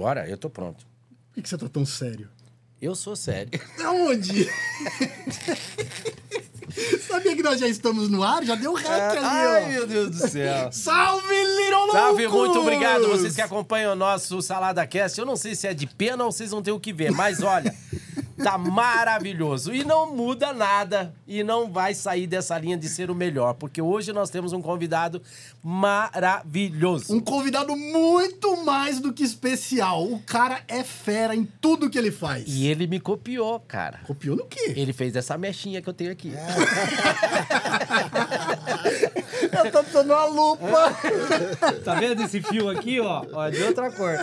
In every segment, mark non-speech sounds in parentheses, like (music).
Bora, eu tô pronto. Por que, que você tá tão sério? Eu sou sério. (laughs) Aonde? (laughs) Sabia que nós já estamos no ar? Já deu hack ali, Ai, ó. meu Deus do céu. (laughs) Salve, Little Salve, Loucos! muito obrigado. Vocês que acompanham o nosso Salada Cast. Eu não sei se é de pena ou vocês não têm o que ver, mas olha, tá maravilhoso. E não muda nada. E não vai sair dessa linha de ser o melhor, porque hoje nós temos um convidado maravilhoso. Um convidado muito mais do que especial. O cara é fera em tudo que ele faz. E ele me copiou, cara. Copiou no quê? Ele fez essa mechinha que eu tenho aqui. (laughs) Eu tô dando uma lupa. (laughs) Tá vendo esse fio aqui, ó? Ó, de outra cor.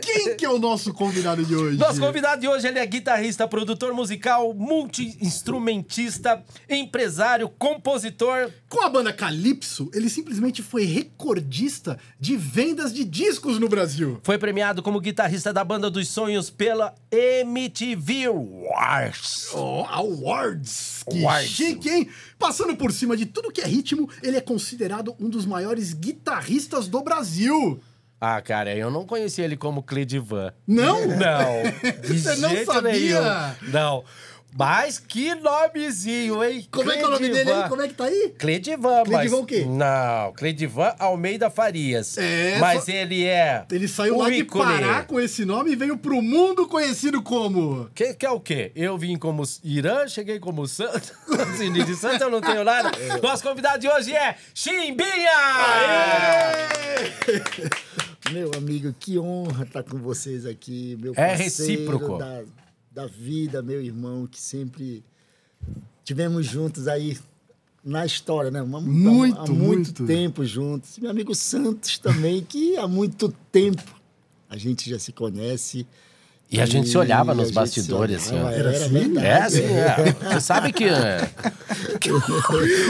Quem que é o nosso convidado de hoje? Nosso convidado de hoje ele é guitarrista, produtor musical, multi-instrumentista, empresário, compositor. Com a banda Calypso, ele simplesmente foi recordista de vendas de discos no Brasil. Foi premiado como guitarrista da Banda dos Sonhos pela MTV Awards. Oh, awards! Que Awards. chique, hein? Passando por cima de tudo que é ritmo, ele é considerado um dos maiores guitarristas do Brasil. Ah, cara, eu não conhecia ele como Cledivan. Não? Não. (laughs) De Você não sabia? nenhum. Não. Mas que nomezinho, hein? Como é que é o nome dele aí? Como é que tá aí? Cledivan, mas... Cledivan o quê? Não, Cledivan Almeida Farias. É, Mas só- ele é... Ele saiu lá de. Pará com esse nome e veio pro mundo conhecido como... Que, que é o quê? Eu vim como Irã, cheguei como Santos. (laughs) De Santos eu não tenho nada. Nosso convidado de hoje é Chimbinha! (laughs) Meu amigo, que honra estar com vocês aqui, meu É recíproco. Da, da vida, meu irmão, que sempre tivemos juntos aí na história, né? Uma- Muito, há muito, muito. tempo juntos. Meu amigo Santos também, que há muito tempo a gente já se conhece. E a gente se olhava E nos bastidores, assim, ó. Era, Era assim? verdade. É, assim, é. Você sabe que... é,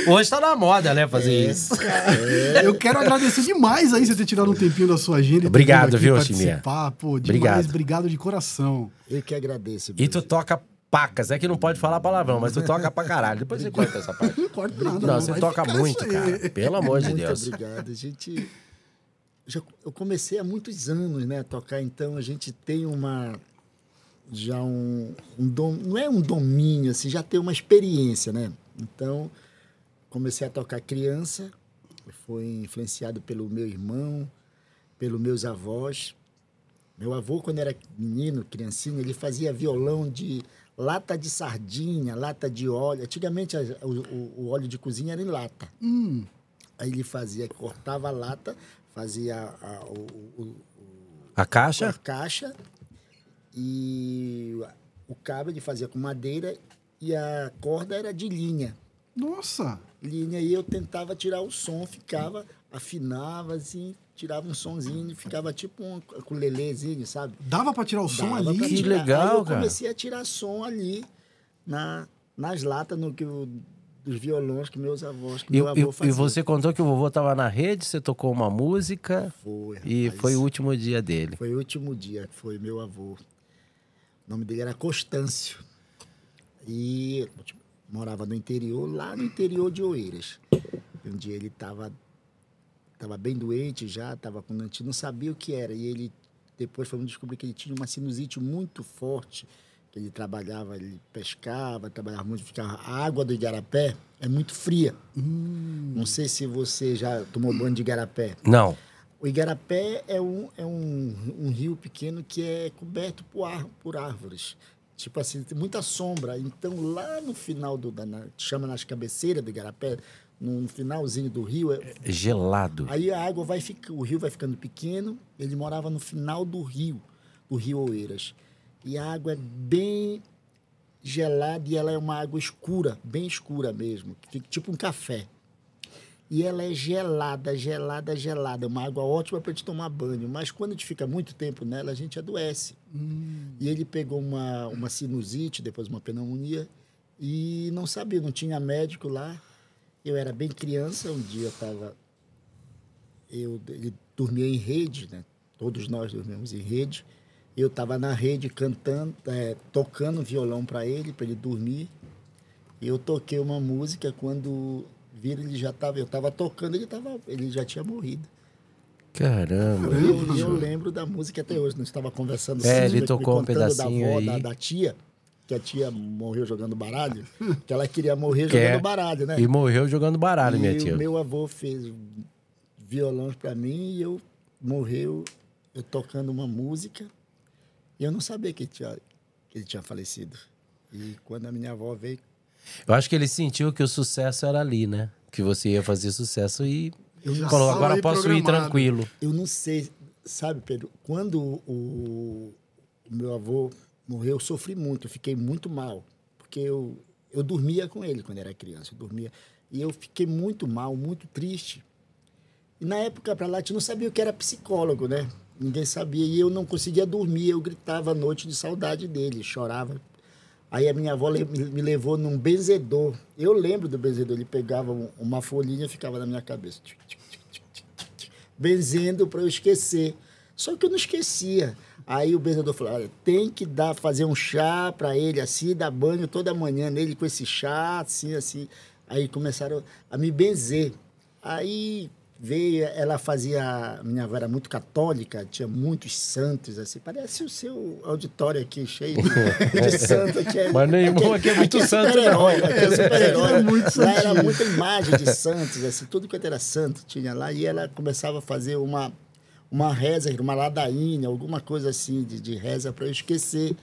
Hoje tá na moda, né, fazer isso. Eu quero agradecer demais aí você ter tirado um tempinho da sua agenda. Obrigado, viu, participar. Pô, demais, Obrigado. obrigado de coração. Eu que agradeço. E tu toca pacas. É que não pode falar palavrão, mas tu toca pra caralho. Depois você corta essa parte. (laughs) Não corta nada. Não, você vai toca muito, cara. Pelo amor de Muito Deus. obrigado. A gente. Já, eu comecei há muitos anos né, a tocar, então a gente tem uma. Já um, um dom, não é um domínio, assim, já tem uma experiência, né? Então, comecei a tocar criança, foi influenciado pelo meu irmão, pelos meus avós. Meu avô, quando era menino, criancinha, ele fazia violão de lata de sardinha, lata de óleo. Antigamente, a- o, o- o óleo de cozinha era em lata. Hum, Aí ele fazia, cortava a lata, fazia a, o, o- A a caixa? E o cabo ele fazia com madeira e a corda era de linha. nossa. Linha e eu tentava tirar o som, ficava, afinava assim, tirava um sonzinho, ficava tipo um ukulelezinho, sabe? Dava pra tirar o som Dava ali? Que tirar. legal, Aí eu cara. comecei a tirar som ali na, nas latas no que o- dos violões que meus avós, que E, meu avô e- fazia. e você contou que o vovô tava na rede, você tocou uma música Foi, e rapaz. foi o último dia dele. Foi o último dia, que foi meu avô. O nome dele era Constâncio. E tipo, morava no interior, lá no interior de Oeiras. E um dia ele estava tava bem doente já, tava com a gente não sabia o que era. E ele depois fomos descobrir que ele tinha uma sinusite muito forte. que Ele trabalhava, ele pescava, trabalhava muito, ficava. A água do igarapé é muito fria. Não sei se você já tomou banho de igarapé. Não. O Igarapé é um, é um, um rio pequeno que é coberto por, ar, por árvores. Tipo assim, tem muita sombra. Então, lá no final do. Da, na, chama nas cabeceiras do Igarapé, no finalzinho do rio, é- Gelado. aí a água vai ficar. O rio vai ficando pequeno. Ele morava no final do rio, do rio Oeiras. E a água é bem gelada e ela é uma água escura, bem escura mesmo. Tipo um café. E ela é gelada, gelada, gelada. Uma água ótima para gente tomar banho. Mas quando a gente fica muito tempo nela, a gente adoece. E ele pegou uma, uma sinusite, depois uma pneumonia, e não sabia, não tinha médico lá. Eu era bem criança, um dia eu estava. Eu, ele dormia em rede, né? Todos nós dormimos em rede. Eu estava na rede cantando, é, tocando violão para ele, para ele dormir. E eu toquei uma música quando viram ele já estava, eu estava tocando, ele tava, ele já tinha morrido. Caramba. E eu, eu lembro da música até hoje. Nós estava conversando É, assim, ele me tocou um pedacinho da avó, aí. Da, da tia, que a tia morreu jogando baralho, (laughs) que ela queria morrer Que é- jogando baralho, né? E morreu jogando baralho, minha e tia. o meu avô fez violão para mim e eu morreu eu tocando uma música e eu não sabia que, tinha, que ele tinha falecido. E quando a minha avó veio, Eu acho que ele sentiu que o sucesso era ali, né? Que você ia fazer sucesso e falou, agora posso ir programado." tranquilo. eu não sei, sabe, Pedro, quando o, o meu avô morreu, eu sofri muito, eu fiquei muito mal, porque eu, eu dormia com ele quando era criança, eu dormia, e eu fiquei muito mal, muito triste. E na época para lá, a gente não sabia o que era psicólogo, né? Ninguém sabia, e eu não conseguia dormir, eu gritava à noite de saudade dele, chorava. Aí a minha avó me levou num benzedor. Eu lembro do benzedor, ele pegava um- uma folhinha e ficava na minha cabeça. Benzendo para eu esquecer. Só que eu não esquecia. Aí o benzedor falou: olha, tem que dar, fazer um chá para ele assim, dar banho toda manhã nele com esse chá, assim, assim. Aí começaram a me benzer. Aí veio, ela fazia, minha avó era muito católica, tinha muitos santos, assim, parece o seu auditório aqui, cheio de, (laughs) de santo. Aqui é, Mas nenhum aqui é muito santo, super-herói, aqui é super-herói. Aqui é muito Lá era muita imagem de santos, assim, tudo quanto era santo tinha lá, e ela começava a fazer uma, uma reza, uma ladainha, alguma coisa assim de, de reza para eu esquecer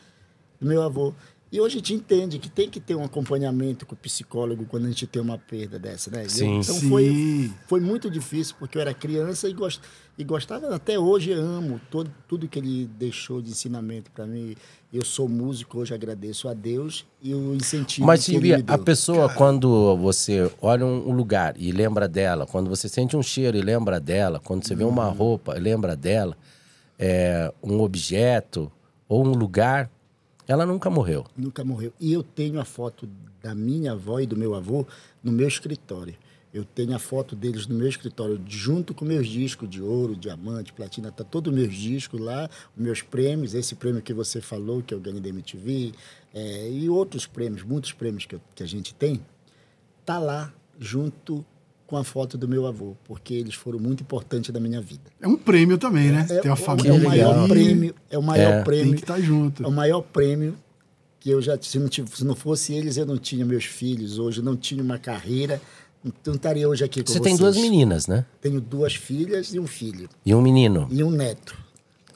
do meu avô. E hoje a gente entende que tem que ter um acompanhamento com o psicólogo quando a gente tem uma perda dessa, né? Sim. então Sim. foi foi muito difícil porque eu era criança e, gost, e gostava até hoje amo todo tudo que ele deixou de ensinamento para mim. Eu sou músico hoje agradeço a Deus e o incentivo Mas, que ele Silvia, a pessoa, quando você olha um um lugar e lembra dela, quando você sente um cheiro e lembra dela, quando você vê uma Uhum. roupa e lembra dela, é, um objeto ou um lugar, ela nunca morreu. Nunca morreu. E eu tenho a foto da minha avó e do meu avô no meu escritório. Eu tenho a foto deles no meu escritório, junto com meus discos de ouro, diamante, platina, tá todos os meus discos lá, meus prêmios, esse prêmio que você falou, que eu ganhei da MTV, é, e outros prêmios, muitos prêmios que, eu- que a gente tem, tá lá junto com a foto do meu avô, porque eles foram muito importantes na minha vida. É um prêmio também, né? É, Tem a é família. o maior ali, prêmio, é o maior É. prêmio Tem que estar junto. é o maior prêmio que eu já se não, tive- se não fosse eles eu não tinha meus filhos hoje não tinha uma carreira não estaria hoje aqui com Você vocês tem duas meninas, né? tenho duas filhas e um filho E um menino. e um neto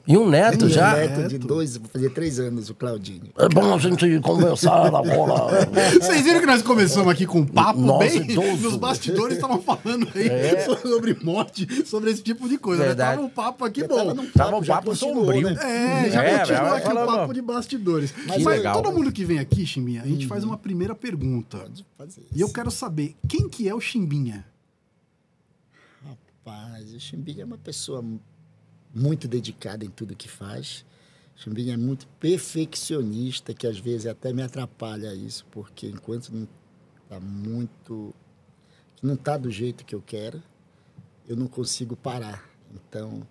E um neto e já? um neto de dois vou fazer três anos o Claudinho É bom a gente conversar (laughs) agora. Vocês viram que nós começamos aqui com um papo Nossa, bem... idoso. Nos bastidores estavam falando aí sobre morte, sobre esse tipo de coisa. né? Verdade. Tava um papo aqui bom. tava Tava um papo sombrio. né? É, já É, continua aqui o falando. papo de bastidores. Mas Mas legal. todo mundo que vem aqui, Chimbinha, a gente faz uma primeira pergunta. Pode fazer E eu isso. quero saber, quem que é o Chimbinha? Rapaz, o Chimbinha é uma pessoa muito dedicada em tudo que faz. O Chimbinha é muito perfeccionista, que às vezes até me atrapalha isso, porque enquanto não está muito. não está do jeito que eu quero, eu não consigo parar. Então,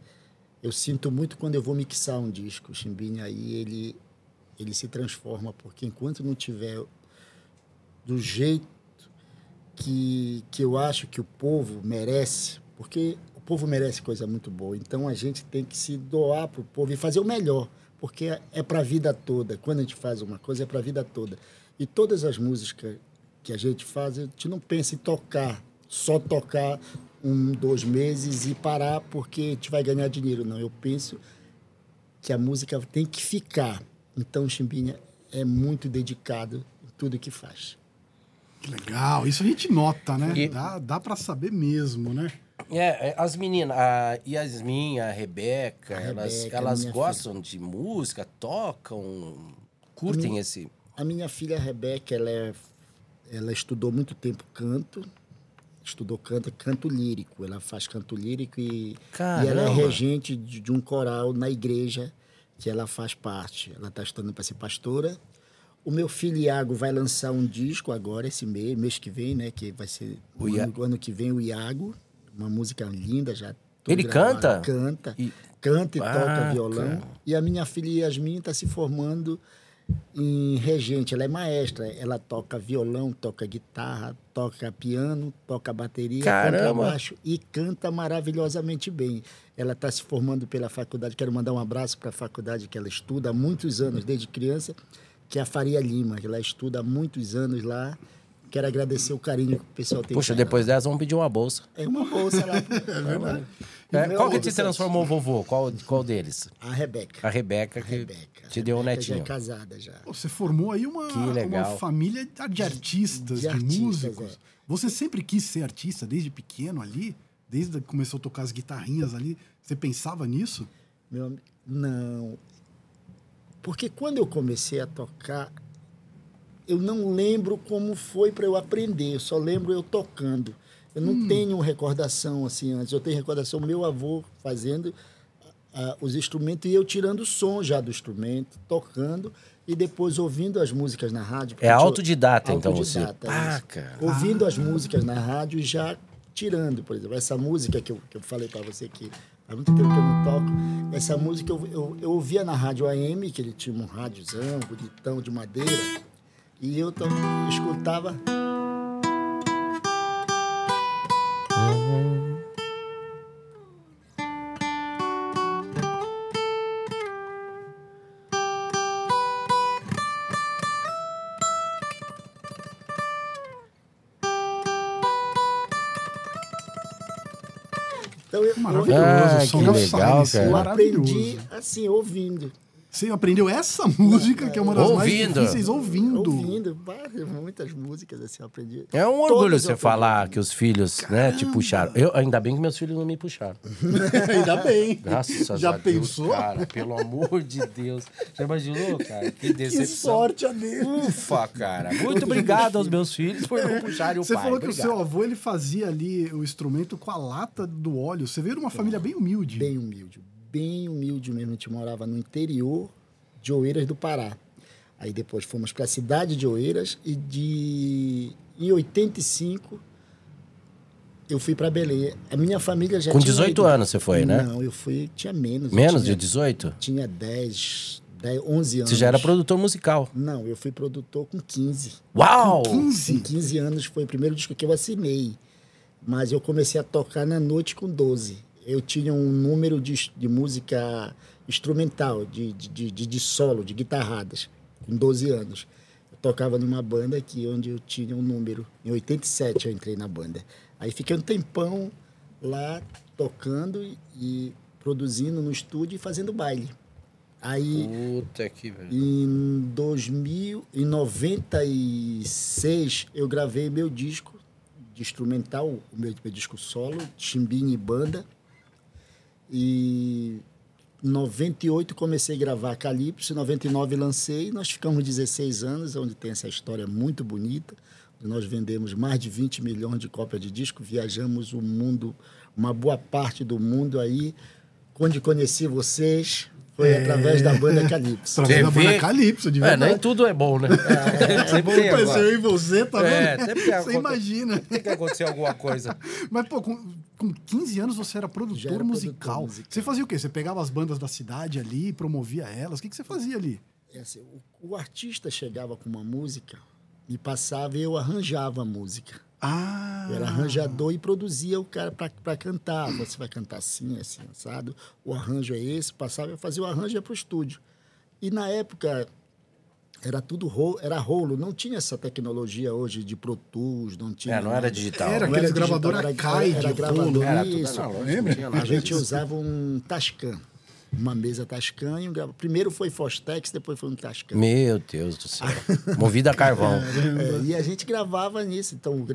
eu sinto muito quando eu vou mixar um disco. O aí, ele, ele se transforma, porque enquanto não tiver do jeito que, que eu acho que o povo merece, porque povo merece coisa muito boa. Então a gente tem que se doar para o povo e fazer o melhor, porque é- para a vida toda. Quando a gente faz uma coisa, é para a vida toda. E todas as músicas que a gente faz, a gente não pensa em tocar, só tocar um, dois meses e parar porque a gente vai ganhar dinheiro. Não, eu penso que a música tem que ficar. Então o Chimbinha é muito dedicado em tudo que faz. Que legal, isso a gente nota, né? E- Dá, dá para saber mesmo, né? É, é, as meninas, a Yasmin, a Rebeca, A elas, Rebeca, elas minha gostam de música, tocam, curtem esse. A minha filha Rebeca, ela, é, ela estudou muito tempo canto, estudou canto, canto lírico. Ela faz canto lírico e, e ela é regente de, de um coral na igreja que ela faz parte. Ela está estudando para ser pastora. O meu filho Iago vai lançar um disco agora, esse mês, mês que vem, né? Que vai ser O o ano, ano que vem, o Iago. Uma música linda já. Ele gravado. canta? Canta. E- Canta e Ah, toca violão. cara. E a minha filha Yasmin está se formando em regente. Ela é maestra. Ela toca violão, toca guitarra, toca piano, toca bateria, Caramba! baixo e canta maravilhosamente bem. Ela está se formando pela faculdade. Quero mandar um abraço para a faculdade que ela estuda há muitos anos, desde criança, que é a Faria Lima. Ela estuda há muitos anos lá. Quero agradecer o carinho que o pessoal tem. Puxa, depois dessa vamos pedir uma bolsa. É uma bolsa lá. (laughs) é verdade. É, qual que te transformou o vovô? Qual, qual deles? A Rebeca. A Rebeca, que Rebeca. te deu um A netinho. Já é casada já. Pô, Você formou aí uma, Que legal. uma família de artistas, de, De artistas, músicos. é. Você sempre quis ser artista desde pequeno ali? Desde que começou a tocar as guitarrinhas ali? Você pensava nisso? Meu, não. Porque quando eu comecei a tocar, eu não lembro como foi para eu aprender, eu só lembro eu tocando. Eu não tenho recordação assim antes. Eu tenho recordação meu avô fazendo ah, os instrumentos e eu tirando o som já do instrumento, tocando e depois ouvindo as músicas na rádio. É eu tinha- autodidata, então, você. Autodidata, Ah, cara. Ouvindo as músicas na rádio e já tirando, por exemplo, essa música que eu, que eu falei para você que há muito tempo que eu não toco, essa música eu, eu, eu ouvia na rádio AM, que ele tinha um rádiozão, bonitão, de madeira, e eu to- escutava. Então eu, Maravilhoso. Ah, som que legal, cara. eu aprendi assim, ouvindo. Você aprendeu essa música, que é uma das Ouvindo. mais difíceis, ouvindo. Ouvindo, várias, muitas músicas assim, eu aprendi. É um orgulho você falar que os filhos, né, te puxaram. Eu, ainda bem que meus filhos não me puxaram. (laughs) Ainda bem. Graças Já a Deus, pensou? cara. Pelo amor de Deus. Já imaginou, cara? Que Que decepção. sorte a dele. Ufa, cara. Muito obrigado aos meus filhos por não puxarem o Você pai. falou que Obrigado. o seu avô ele fazia ali o instrumento com a lata do óleo. Você veio de uma família bem humilde. Bem humilde, bem humilde mesmo. A gente morava no interior de Oeiras do Pará. Aí depois fomos para a cidade de Oeiras e de em 85 eu fui para Belém. A minha família já Com tinha 18 ido. anos você foi, né? Não, eu fui, tinha menos. Menos tinha, de 18? Tinha 10, 10, 11 anos. Você já era produtor musical. Não, eu fui produtor com 15. Uau! 15. Com 15 anos foi o primeiro disco que eu assinei. Mas eu comecei a tocar na noite com 12. Eu tinha um número de, de música instrumental, de, de, de, de solo, de guitarradas, com 12 anos. Eu tocava numa banda aqui onde eu tinha um número. Em 87 eu entrei na banda. Aí fiquei um tempão lá tocando e, produzindo no estúdio e fazendo baile. Aí Puta que velho. em 2000, em 96, eu gravei meu disco de instrumental, o meu, meu disco solo, Chimbinha e Banda. E em 98 comecei a gravar Calypso, em 99 lancei, nós ficamos 16 anos, onde tem essa história muito bonita. Nós vendemos mais de 20 milhões de cópias de disco, viajamos o mundo, uma boa parte do mundo aí. Quando conheci vocês, foi através da banda Calypso. Através da banda? Calypso, de É, verdade. nem tudo é bom, né? É (laughs) Sempre bom tem conhecer agora. eu e você, tá vendo? É, tem Você imagina. Tem que acontecer alguma coisa. (laughs) Mas, pô, com, com 15 anos você era produtor, era musical. produtor musical. Você fazia o quê? Você pegava as bandas da cidade ali, promovia elas? O que, que você fazia ali? É assim, o, o artista chegava com uma música, me passava e eu arranjava a música. Ah, Eu era arranjador e produzia o cara para cantar. Você vai cantar assim, assim, assado. O arranjo é esse. Passava, eu fazia o arranjo e ia para o estúdio. E na época era tudo rolo, era rolo. Não tinha essa tecnologia hoje de Pro Tools, não tinha. É, não era digital. Era digital, gravador era- Akai era de gravador. Era tudo isso. analógico, Lembra? não tinha nada A gente disso. usava um Tascam. Uma mesa Tascam e um grava... Primeiro foi Fostex, depois foi um Tascam. Meu Deus do céu. Movida a carvão. (laughs) É, e a gente gravava nisso. Então,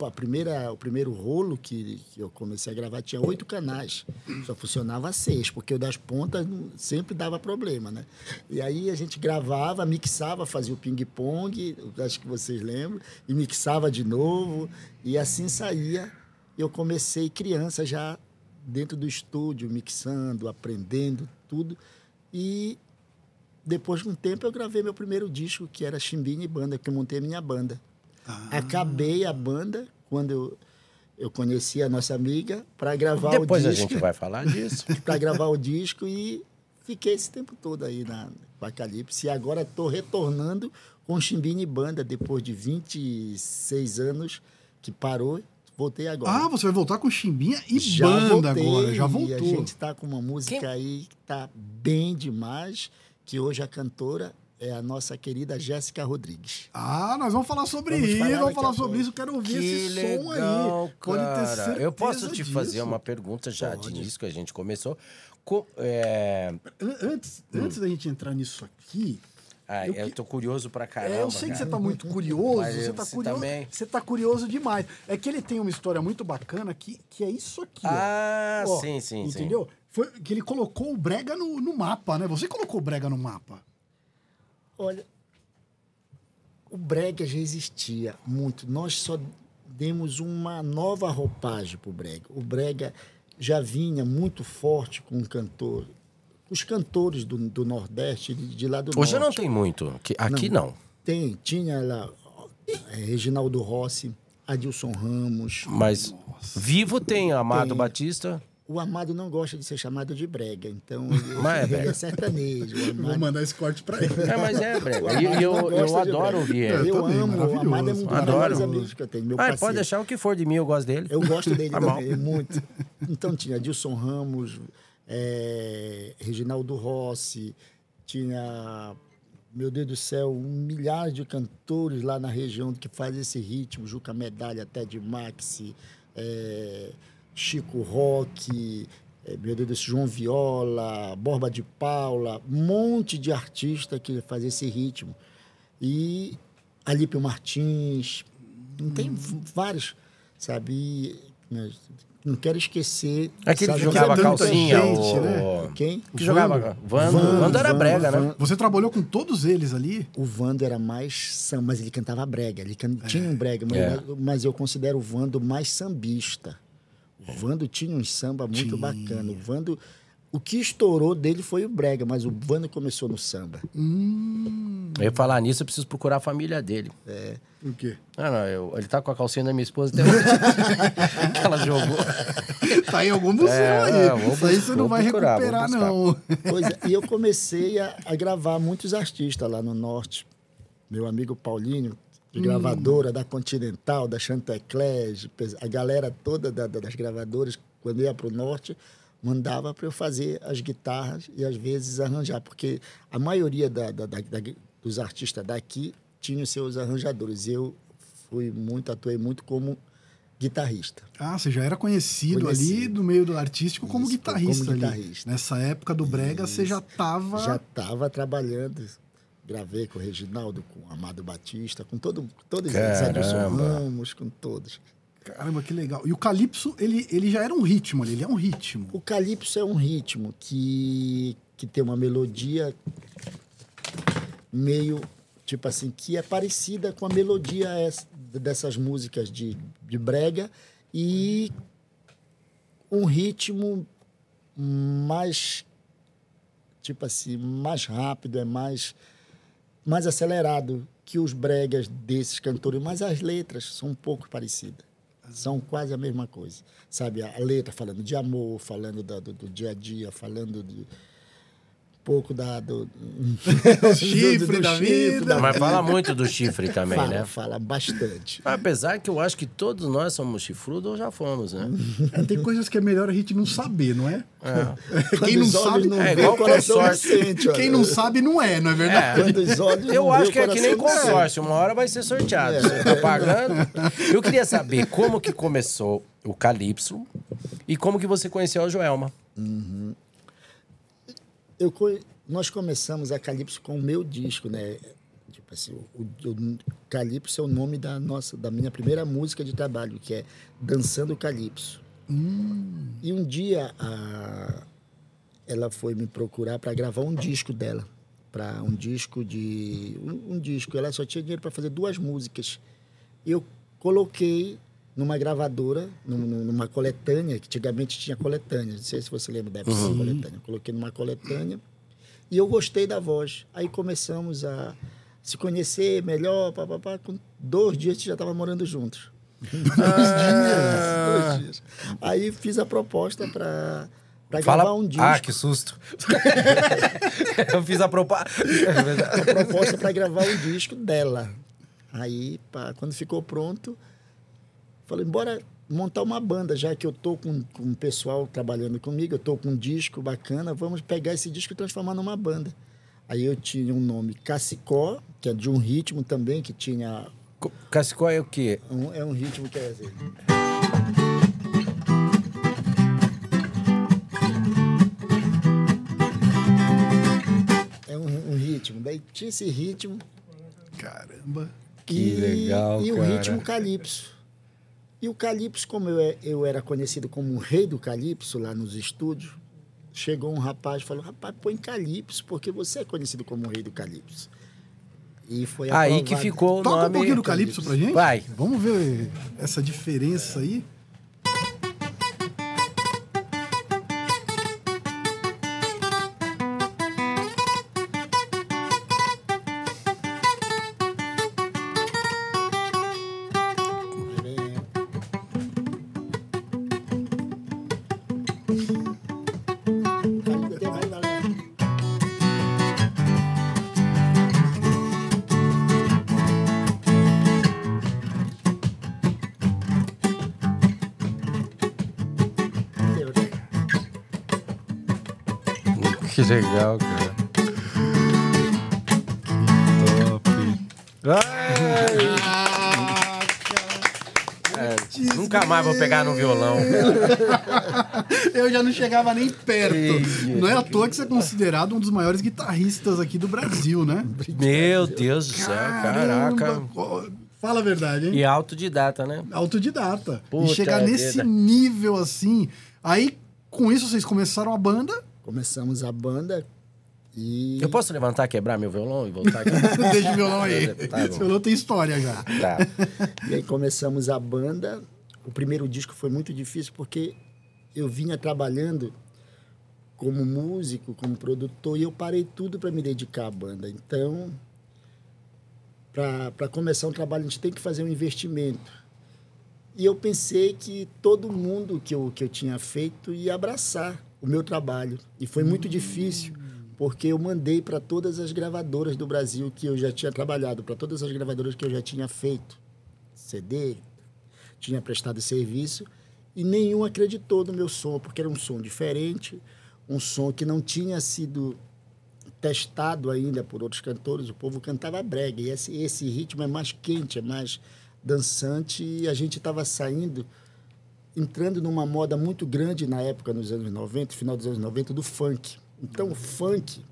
a, a primeira, o primeiro rolo que, que eu comecei a gravar tinha oito canais. Só funcionava seis, porque o das pontas sempre dava problema, né? E aí a gente gravava, mixava, fazia o ping-pong, acho que vocês lembram, e mixava de novo. E assim saía. Eu comecei criança já dentro do estúdio, mixando, aprendendo tudo. E depois de um tempo eu gravei meu primeiro disco, que era Chimbinha e Banda, que eu montei a minha banda. Acabei a banda quando eu, eu conheci a nossa amiga para gravar Depois o a disco. gente vai falar disso. (laughs) Para gravar o disco e fiquei esse tempo todo aí na, com a Calypso. E agora estou retornando com Chimbini Banda, depois de 26 anos que parou. Voltei agora. Ah, você vai voltar com Chimbinha e já banda voltei, agora, já E a voltou. gente está com uma música Quem- aí que tá bem demais, que hoje a cantora é a nossa querida Jéssica Rodrigues. Ah, nós vamos falar sobre Vamos isso, falar vamos daqui falar sobre isso, quero ouvir Que esse som legal, aí. Pode ter cara. certeza Eu posso te disso. fazer uma pergunta já de Pode. início que a gente começou. Co- é, An- Antes, antes da gente entrar nisso aqui, ah, Eu eu, que- tô curioso pra caramba. É, eu sei que você cara. tá muito curioso, Mas você eu- tá você curioso. também. Você tá curioso demais. É que ele tem uma história muito bacana que, que é isso aqui, ó. Ah, Ó, sim, sim, sim. Entendeu? Foi que ele colocou o Brega no, no mapa, né? Você colocou o Brega no mapa. Olha, o brega já existia muito. Nós só demos uma nova roupagem para o brega. O brega já vinha muito forte com o cantor. Os cantores do, do Nordeste, de, de lá do Hoje não Norte. tem muito. Aqui, aqui não. Tem, tinha lá é, Reginaldo Rossi, Adilson Ramos. Mas vivo tem Amado Tem. Batista. O Amado não gosta de ser chamado de brega, então (laughs) Mas é ele brega. é sertanejo. O Vou Amado, mandar esse corte pra ele. É, mas é, brega. E Amado eu, não eu de adoro ouvir É, ele. Eu também, amo, o Amado é um dos melhores Adoro. amigos que eu tenho. Meu Ah, pode deixar o que for de mim, eu gosto dele. Eu gosto dele (laughs) Tá bom. também, muito. Então tinha Dilson Ramos, é, Reginaldo Rossi, tinha, meu Deus do céu, um milhares de cantores lá na região que fazem esse ritmo, Juca Medalha, Ted Maxi, é, Chico Roque, é, meu Deus do céu, João Viola, Borba de Paula, um monte de artista que fazem esse ritmo. E Alípio Martins, tem v- vários, sabe? Né, não quero esquecer. Aquele que sabe, jogava é calcinha. gente, o... né? Quem? Que jogava. Vando. Vando, Vando era Vando, brega, né? Vando. Você trabalhou com todos eles ali? O Vando era mais samba, mas ele cantava brega. Ele can- tinha um brega, mas, É. mas eu considero o Vando mais sambista. O Vando tinha um samba muito Tinha. bacana. O Vando, o que estourou dele foi o brega, mas o Vando começou no samba. Eu ia falar nisso, eu preciso procurar a família dele. O quê? Ah, não, eu- ele tá com a calcinha da minha esposa até hoje. (laughs) que ela jogou. Tá em algum museu É, aí. é, vou Isso aí você não vai procurar, recuperar, não. Pois é, e eu (laughs) comecei a, a gravar muitos artistas lá no norte. Meu amigo Paulinho, de gravadora da Continental, da Chantecler, a galera toda da- da- das gravadoras, quando ia para o norte, mandava para eu fazer as guitarras e às vezes arranjar, porque a maioria da- da- da- da- dos artistas daqui tinham seus arranjadores. Eu fui muito, atuei muito como guitarrista. Ah, você já era conhecido, ali Conhecido. do meio do artístico como Isso, guitarrista como ali. guitarrista. Nessa época do Brega, você já tava. Já estava trabalhando. Gravei com o Reginaldo, com o Amado Batista, com todo, todos eles. Adilson. Ramos, com todos. Caramba, que legal. E o Calypso, ele, ele já era um ritmo ele é um ritmo. O calypso é um ritmo que, que tem uma melodia meio, tipo assim, que é parecida com a melodia essa- dessas músicas de, de brega e um ritmo mais, tipo assim, mais rápido, é mais, mais acelerado que os bregas desses cantores, mas as letras são um pouco parecidas. São quase a mesma coisa. Sabe, a letra falando de amor, falando da- do, do dia a dia, falando de pouco da, do, (laughs) Chifre da vida. Mas fala muito do chifre também, fala, né? fala bastante. Apesar que eu acho que todos nós somos chifrudos ou já fomos, né? É, tem coisas que é melhor a gente não saber, não é? Quem Quando não sabe, não é vê, igual consórcio. sente. quem não sabe não é, não é verdade? Quando os olhos Eu não acho vê, que é o que nem consórcio, uma hora vai ser sorteado. Você tá pagando. Eu queria saber como que começou o Calypso e como que você conheceu a Joelma. Eu, nós começamos a Calypso com o meu disco, né? Tipo assim, o, o Calypso é o nome da nossa, da minha primeira música de trabalho, que é Dançando Calypso. E um dia a- ela foi me procurar para gravar um disco dela, para um disco de um, um disco. Ela só tinha dinheiro para fazer duas músicas. Eu coloquei numa gravadora, num- num- numa coletânea, que antigamente tinha coletânea, não sei se você lembra da época da coletânea. Coloquei numa coletânea e eu gostei da voz. Aí começamos a se conhecer melhor, pá, pá, pá. com dois dias a gente já estava morando juntos. (laughs) Dois dias. Dois dias. Aí fiz a proposta para Pra Fala... gravar um disco. Ah, que susto. (laughs) eu fiz a propaganda. (laughs) a proposta para gravar um disco dela. Aí, pá, quando ficou pronto, falei, bora montar uma banda, já que eu tô com, com o pessoal trabalhando comigo, eu tô com um disco bacana, vamos pegar esse disco e transformar numa banda. Aí eu tinha um nome Cacicó, que é de um ritmo também, que tinha... Cacicó é o quê? Um, é um ritmo que é assim... É um, um ritmo. Daí tinha esse ritmo. Caramba. Que legal, E o cara. ritmo calypso. E o calypso, como eu, é- eu era conhecido como o rei do calypso lá nos estúdios, chegou um rapaz e falou: Rapaz, põe calypso, porque você é conhecido como o rei do calypso. E foi Aí aprovado. que ficou o Toca um pouquinho do Calypso pra gente. Vai. Vamos ver essa diferença aí. Legal, cara. É, nunca mais vou pegar no violão. (laughs) Eu já não chegava nem perto. Não é à toa que você é considerado um dos maiores guitarristas aqui do Brasil, né? Meu Deus do céu, caraca. Fala a verdade, hein? E autodidata, né? Autodidata. Puta e chegar nesse vida. nível assim. Aí, com isso, vocês começaram a banda. Começamos a banda e. Eu posso levantar, quebrar meu violão e voltar aqui? (laughs) Deixa o violão aí. Tá. Esse violão tem história já. Tá. E aí começamos a banda. O primeiro disco foi muito difícil porque eu vinha trabalhando como músico, como produtor, e eu parei tudo para me dedicar à banda. Então, para começar um trabalho, a gente tem que fazer um investimento. E eu pensei que todo mundo que eu, que eu tinha feito ia abraçar o meu trabalho. E foi muito difícil, porque eu mandei para todas as gravadoras do Brasil que eu já tinha trabalhado, para todas as gravadoras que eu já tinha feito CD, tinha prestado serviço, e nenhum acreditou no meu som, porque era um som diferente, um som que não tinha sido testado ainda por outros cantores. O povo cantava brega, e esse, esse ritmo é mais quente, é mais dançante, e a gente estava saindo, entrando numa moda muito grande na época, nos anos 90, final dos anos 90, do funk. Então, o funk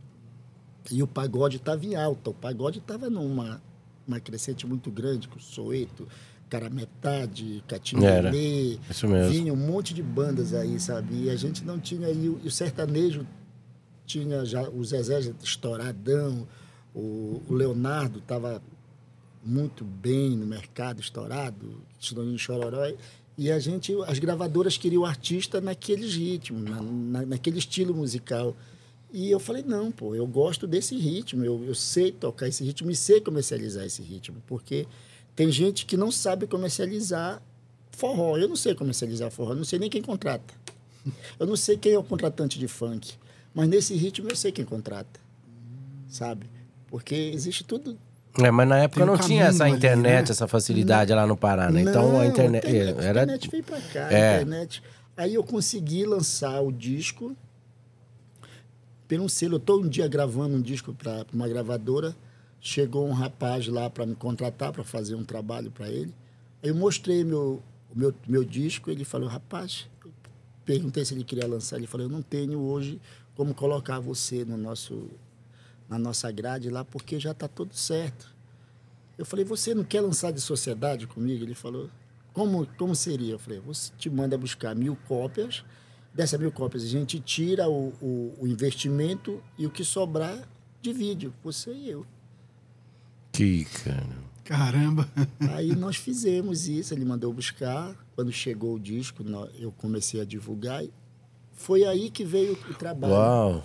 e o pagode estava em alta. O pagode estava numa uma crescente muito grande, com o Soeto, Cara Metade, Catinguelê, isso mesmo. vinha um monte de bandas aí, sabe? E a gente não tinha aí, o, e o sertanejo tinha já, o Zezé já estouradão, o, o Leonardo estava muito bem no mercado, estourado, Tinoninho Chororó, e a gente, as gravadoras queriam o artista naqueles ritmos, na, na, naquele estilo musical. E eu falei, não, pô, eu gosto desse ritmo, eu, eu sei tocar esse ritmo e sei comercializar esse ritmo, porque tem gente que não sabe comercializar forró. Eu não sei comercializar forró, eu não sei nem quem contrata. Eu não sei quem é o contratante de funk, mas nesse ritmo eu sei quem contrata, sabe? Porque existe tudo É, mas na época um não tinha essa caminho ali, internet, né? essa facilidade lá no Pará, né? Então Não, a internet, a internet, era a internet veio pra cá, É. internet. Aí eu consegui lançar o disco pelo selo. Eu tô um dia gravando um disco para uma gravadora. Chegou um rapaz lá para me contratar para fazer um trabalho para ele. Aí eu mostrei meu, o meu, meu disco. Ele falou, rapaz, eu perguntei se ele queria lançar. Ele falou, eu não tenho hoje como colocar você no nosso, na nossa grade lá, porque já está tudo certo. Eu falei, você não quer lançar de sociedade comigo? Ele falou, como, como seria? Eu falei, você te manda buscar mil cópias. Dessas mil cópias, a gente tira o, o, o investimento e o que sobrar divide, você e eu. Que, cara. Caramba. (laughs) Aí nós fizemos isso, ele mandou buscar. Quando chegou o disco, eu comecei a divulgar. e Foi aí que veio o trabalho. Uau.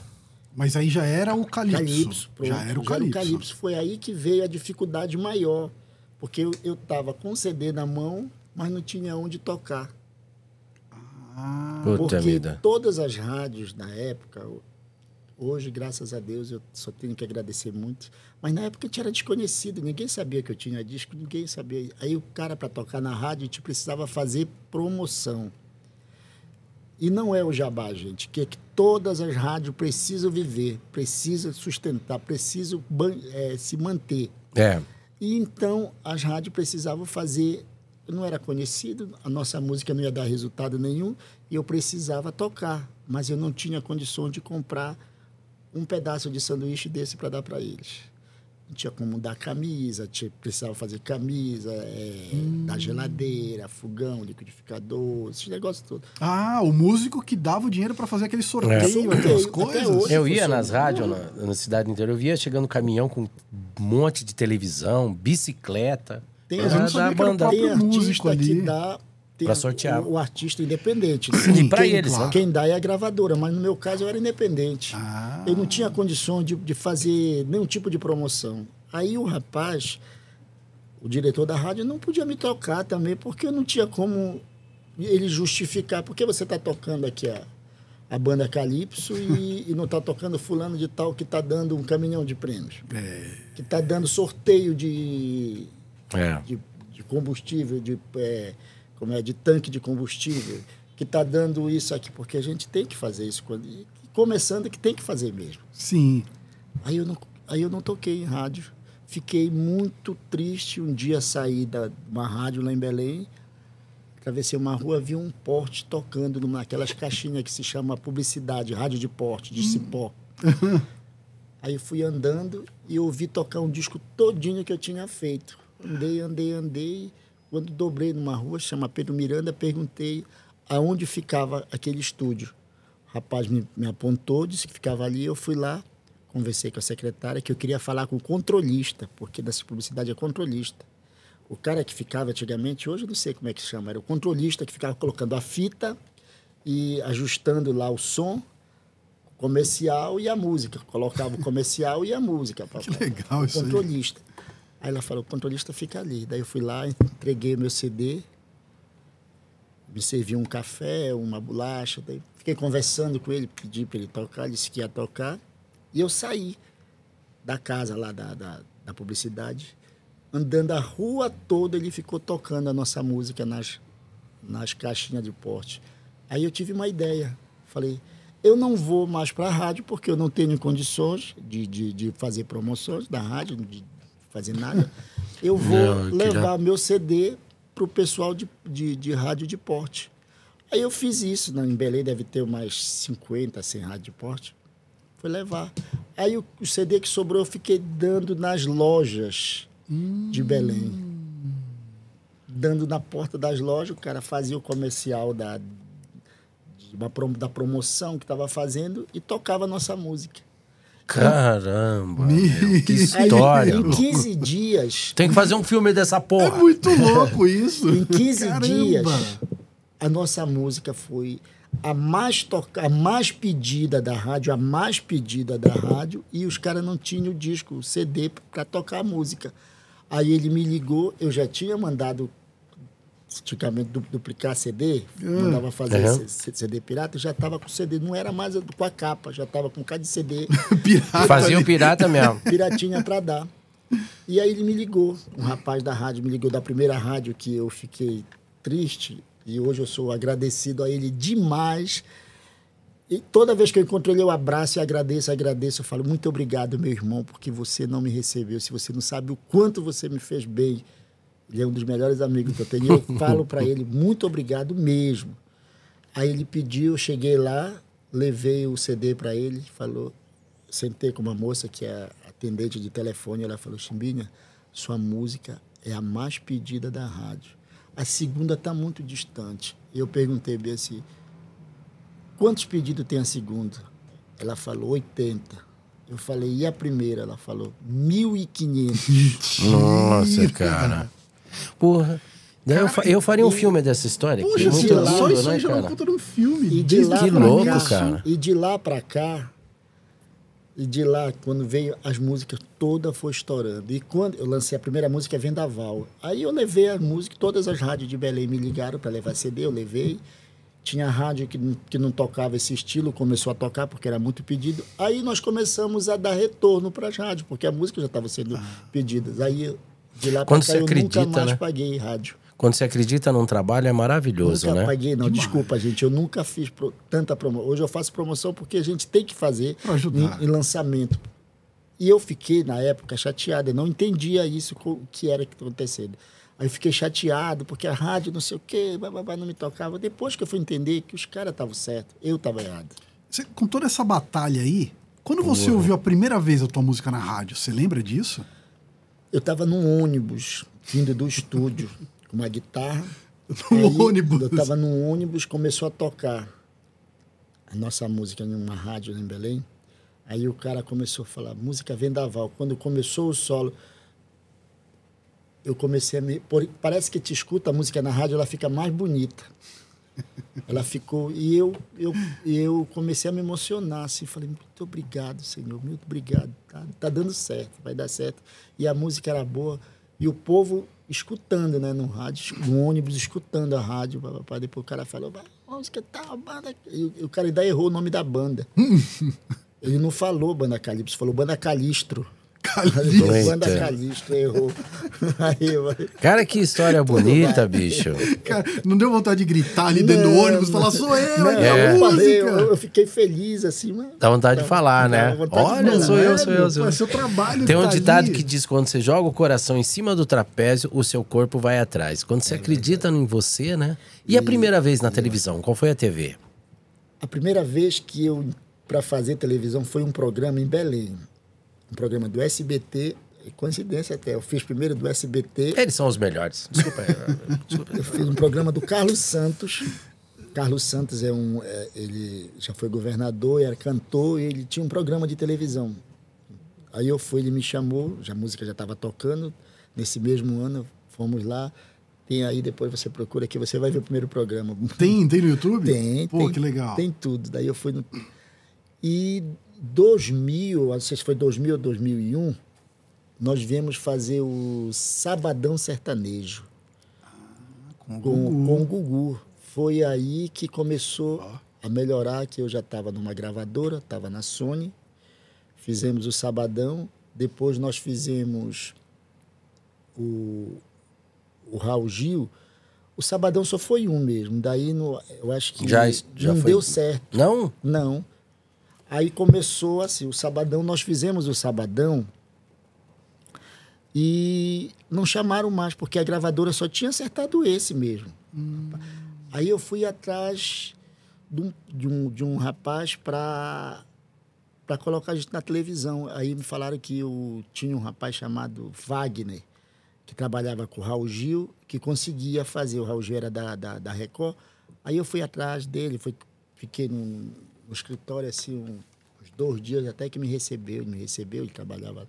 Mas aí já era o Calypso. Calypso, já era o Calypso. Foi aí que veio a dificuldade maior. Porque eu estava com o CD na mão, mas não tinha onde tocar. Puta Porque vida. todas as rádios na época, hoje, graças a Deus, eu só tenho que agradecer muito. Mas na época a gente era desconhecido, ninguém sabia que eu tinha disco, ninguém sabia. Aí o cara, para tocar na rádio, a gente precisava fazer promoção. E não é o jabá, gente, que é que todas as rádios precisam viver, precisam sustentar, precisam eh, se manter. É. E então as rádios precisavam fazer. Não era conhecido, a nossa música não ia dar resultado nenhum e eu precisava tocar, mas eu não tinha condições de comprar um pedaço de sanduíche desse para dar para eles. Não tinha como dar camisa, tinha, precisava fazer camisa, é, dar geladeira, fogão, liquidificador, esses negócios todos. Ah, o músico que dava o dinheiro pra fazer aquele sorteio, É. aquelas Sorteio, coisas. hoje. Eu ia nas rádios na, na cidade inteira, eu via chegando caminhão com um monte de televisão, bicicleta. Tem, não da, sabia da que era o banda. tem músico artista ali. que dá Pra sortear. O, o artista independente. Sim, pra quem, eles, né? Quem dá é a gravadora, mas no meu caso eu era independente. Ah. Eu não tinha condições de, de fazer nenhum tipo de promoção. Aí o rapaz, o diretor da rádio, não podia me tocar também, porque eu não tinha como ele justificar. Por que você está tocando aqui a, a banda Calypso e, (laughs) e não está tocando fulano de tal que está dando um caminhão de prêmios? É. Que está dando sorteio de, É. de, de combustível, de, é, como é, de tanque de combustível, que está dando isso aqui, porque a gente tem que fazer isso. quando- e começando que tem que fazer mesmo. Sim. Aí eu não, aí eu não toquei em rádio. Fiquei muito triste. Um dia saí da uma rádio lá em Belém, atravessei uma rua, vi um porte tocando numa aquelas caixinhas que se chama publicidade, rádio de porte, de cipó. Aí eu fui andando e ouvi tocar um disco todinho que eu tinha feito. Andei, andei, andei. Quando dobrei numa rua, chama Pedro Miranda, perguntei aonde ficava aquele estúdio. O rapaz me, me apontou, disse que ficava ali. Eu fui lá, conversei com a secretária que eu queria falar com o controlista, porque dessa publicidade é controlista. O cara que ficava antigamente, hoje eu não sei como é que chama, era o controlista que ficava colocando a fita e ajustando lá o som comercial e a música. Colocava o comercial e a música. (laughs) Que legal isso. Controlista. Aí ela falou, o controlista fica ali. Daí eu fui lá, entreguei meu CD, me serviu um café, uma bolacha, daí fiquei conversando com ele, pedi para ele tocar, disse que ia tocar. E eu saí da casa lá da, da, da publicidade, andando a rua toda, ele ficou tocando a nossa música nas, nas caixinhas de porte. Aí eu tive uma ideia. Falei, eu não vou mais para a rádio porque eu não tenho condições de, de, de fazer promoções da rádio, de fazer nada. Eu vou Não, eu queria- levar meu CD para o pessoal de, de, de rádio de porte. Aí eu fiz isso. Né? Em Belém deve ter umas 50, 100 rádio de porte. Fui levar. Aí o, o CD que sobrou eu fiquei dando nas lojas de Belém. Dando na porta das lojas, o cara fazia o comercial da, da promoção que estava fazendo e tocava a nossa música. Caramba, meu, que (laughs) Aí, história. em 15 dias, Tem que fazer um filme dessa É porra. muito louco (laughs) isso. em 15 Caramba. dias, a nossa música foi a mais, toca, a mais pedida da rádio, a mais pedida da rádio, e os caras não tinham o disco, o CD para tocar a música. Aí ele me ligou, eu já tinha mandado antigamente du- duplicar CD, mandava fazer Uhum. CD pirata, já estava com CD, não era mais com a capa, já estava com um cada CD (laughs) Pirata Fazia o pirata mesmo. (laughs) piratinha para dar. E aí ele me ligou, um rapaz da rádio me ligou da primeira rádio que eu fiquei triste e hoje eu sou agradecido a ele demais. E toda vez que eu encontro ele eu abraço e agradeço, agradeço, eu falo muito obrigado, meu irmão, porque você não me recebeu. Se você não sabe o quanto você me fez bem, ele é um dos melhores amigos que eu tenho. Eu (laughs) falo para ele muito obrigado mesmo. Aí ele pediu, eu cheguei lá, levei o CD para ele, falou, sentei com uma moça que é atendente de telefone, ela falou, Chimbinha, sua música é a mais pedida da rádio. A segunda está muito distante. Eu perguntei bem assim, quantos pedidos tem a segunda? Ela falou 80. Eu falei, e a primeira? Ela falou, 1.500. Nossa, cara. Porra. Daí eu, fa- eu faria um filme dessa história. Muito só isso né, aí já é uma cara? puta de um filme. E de lá Que pra louco, cá, cara. E de lá para cá, e de lá, quando veio as músicas, toda foi estourando. E quando eu lancei a primeira música, Vendaval. Aí eu levei a música, todas as rádios de Belém me ligaram para levar CD, eu levei. Tinha rádio que, não- que não tocava esse estilo, começou a tocar porque era muito pedido. Aí nós começamos a dar retorno para as rádios, porque a música já estava sendo pedida. Aí de lá para Quando cá você eu acredita, nunca mais né? paguei rádio. Quando você acredita num trabalho, é maravilhoso, nunca né? paguei, não. Desculpa, gente. Eu nunca fiz pro- tanta promoção. Hoje eu faço promoção porque a gente tem que fazer Pra ajudar. em, em lançamento. E eu fiquei, na época, chateado. Eu não entendia isso, o que era que estava acontecendo. Aí eu fiquei chateado, porque a rádio não sei o quê, bababá, não me tocava. Depois que eu fui entender que os caras estavam certos, eu estava errado. Você- com toda essa batalha aí, quando você ouviu a primeira vez a tua música na rádio, você lembra disso? Eu estava num ônibus, vindo do estúdio, (laughs) com uma guitarra. No Aí, ônibus. Eu estava num ônibus, começou a tocar a nossa música em uma rádio em Belém. Aí o cara começou a falar música vendaval. Quando começou o solo, eu comecei a me. por- Parece que te escuta a música na rádio, ela fica mais bonita. Ela ficou. E eu, eu, eu comecei a me emocionar, assim. Falei, muito obrigado, Senhor, muito obrigado. Tá, tá dando certo, vai dar certo. E a música era boa. E o povo escutando, né, no rádio, no ônibus, escutando a rádio. pá, pá, pá. Depois o cara falou, "Vai, música tal, banda. E o- e o cara ainda errou o nome da banda. (laughs) Ele não falou Banda Calipso, falou Banda Calistro. Banda Eita. Calistro, errou. (laughs) Aí, eu- Cara, que história bonita, bicho. Cara, não deu vontade de gritar ali dentro do ônibus, falar, sou eu, Não, é É. a eu, música. eu, eu fiquei feliz, assim, mas... Dá vontade de falar, né? vontade de Olha, falar. sou eu, É, sou eu, sou pô, É eu. seu trabalho Tem um tá ditado ali. que diz: quando você joga o coração em cima do trapézio, o seu corpo vai atrás. Quando É você acredita em você, né? E a primeira vez na televisão? Qual foi a TV? A primeira vez que eu, para fazer televisão, foi um programa em Belém. Um programa do SBT, e coincidência até, eu fiz primeiro do SBT, Eles são os melhores. Desculpa. é, (laughs) desculpa. eu fiz um programa do Carlos Santos. Carlos Santos é um, é, ele já foi governador, era cantor, e ele tinha um programa de televisão. Aí eu fui, ele me chamou, já a música já estava tocando. Nesse mesmo ano, fomos lá. Tem aí, depois você procura aqui, você vai ver o primeiro programa. Tem, tem no YouTube? Tem, Pô, tem, que legal. Tem tudo. Daí eu fui no. E 2000, não sei se foi 2000 ou 2001, nós viemos fazer o Sabadão Sertanejo Com o com, Gugu. com o Gugu. Foi aí que começou a melhorar, que eu já estava numa gravadora, estava na Sony. Fizemos o Sabadão, depois nós fizemos o, o Raul Gil. O Sabadão só foi um mesmo. Daí no, eu acho que Já- já não foi- deu certo. Não? Não. Aí começou assim, o Sabadão, nós fizemos o Sabadão e não chamaram mais, porque a gravadora só tinha acertado esse mesmo. Aí eu fui atrás de um, de um, de um rapaz para para colocar a gente na televisão. Aí me falaram que eu tinha um rapaz chamado Wagner, que trabalhava com o Raul Gil, que conseguia fazer. O Raul Gil era da, da, da Record. Aí eu fui atrás dele, fui, fiquei num, no escritório assim um- uns dois dias até que me recebeu. Ele me recebeu, ele trabalhava